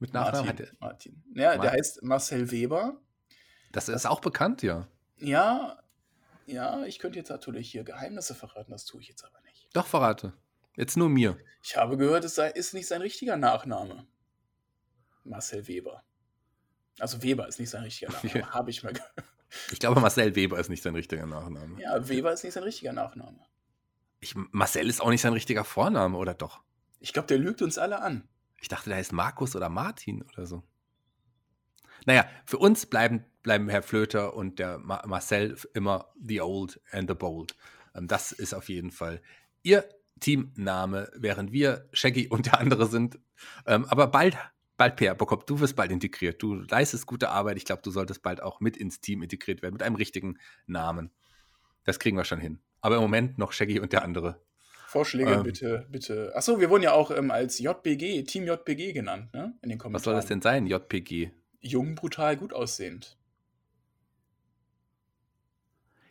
Mit Nachnamen? Martin. Martin. Ja, Martin. der heißt Marcel Weber. Das ist auch bekannt, ja. Ja, ja, ich könnte jetzt natürlich hier Geheimnisse verraten, das tue ich jetzt aber nicht. Doch, verrate. Jetzt nur mir. Ich habe gehört, es sei, ist nicht sein richtiger Nachname. Marcel Weber. Also Weber ist nicht sein richtiger Nachname, habe ich mal gehört. Ich glaube, Marcel Weber ist nicht sein richtiger Nachname. Ja, Weber ist nicht sein richtiger Nachname. Ich, Marcel ist auch nicht sein richtiger Vorname, oder doch? Ich glaube, der lügt uns alle an. Ich dachte, der heißt Markus oder Martin oder so. Naja, für uns bleiben, bleiben Herr Flöter und der Marcel immer the old and the bold. Ähm, das ist auf jeden Fall ihr Teamname, während wir Shaggy und der andere sind. Ähm, aber bald, bald Per, Bokop, du wirst bald integriert. Du leistest gute Arbeit. Ich glaube, du solltest bald auch mit ins Team integriert werden, mit einem richtigen Namen. Das kriegen wir schon hin. Aber im Moment noch Shaggy und der andere. Vorschläge ähm, bitte, bitte. Achso, wir wurden ja auch ähm, als JPG, Team JPG genannt, ne? In den Kommentaren. Was soll das denn sein, JPG? Jung, brutal, gut aussehend.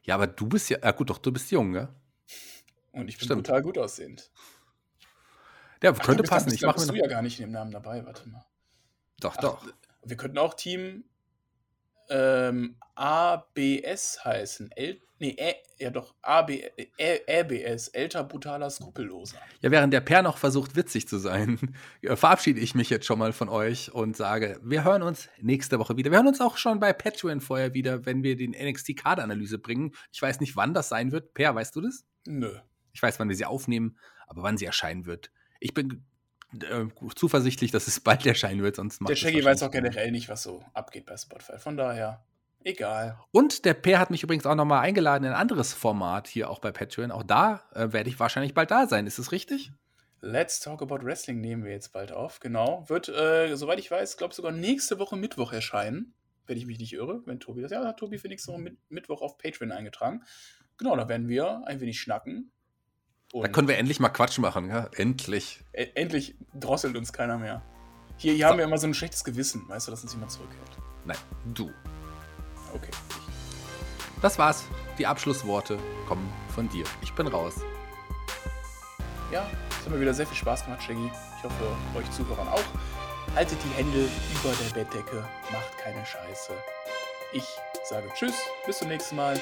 Ja, aber du bist ja, ja gut, doch, du bist jung, ne? Und ich bin Stimmt. brutal gut aussehend. Ja, Ach, könnte passen. Ich mache bist du ja gar nicht in dem Namen dabei, warte mal. Doch, Ach, doch. Wir könnten auch Team ähm, ABS heißen. L nee, Ä ja doch, AB, Ä ABS, älter, brutaler, skrupelloser. Ja, während der Per noch versucht, witzig zu sein, verabschiede ich mich jetzt schon mal von euch und sage, wir hören uns nächste Woche wieder. Wir hören uns auch schon bei Patreon vorher wieder, wenn wir den NXT-Kaderanalyse bringen. Ich weiß nicht, wann das sein wird. Per, weißt du das? Nö. Ich weiß, wann wir sie aufnehmen, aber wann sie erscheinen wird. Ich bin äh, zuversichtlich, dass es bald erscheinen wird, sonst macht Der Shaggy weiß auch generell nicht, was so abgeht bei Spotify. Von daher, egal. Und der Per hat mich übrigens auch nochmal eingeladen in ein anderes Format hier auch bei Patreon. Auch da äh, werde ich wahrscheinlich bald da sein. Ist es richtig? Let's Talk About Wrestling nehmen wir jetzt bald auf. Genau. Wird, äh, soweit ich weiß, glaube sogar nächste Woche Mittwoch erscheinen. Wenn ich mich nicht irre. Wenn Tobi das. Ja, hat Tobi für nächste Woche Mittwoch auf Patreon eingetragen. Genau, da werden wir ein wenig schnacken. Und da können wir endlich mal Quatsch machen, ja? Endlich. E endlich drosselt uns keiner mehr. Hier, hier so. haben wir immer so ein schlechtes Gewissen, weißt du, dass uns jemand zurückhält. Nein, du. Okay. Das war's. Die Abschlussworte kommen von dir. Ich bin raus. Ja, es hat mir wieder sehr viel Spaß gemacht, Shaggy. Ich hoffe, euch Zuhörern auch. Haltet die Hände über der Bettdecke, macht keine Scheiße. Ich sage Tschüss, bis zum nächsten Mal.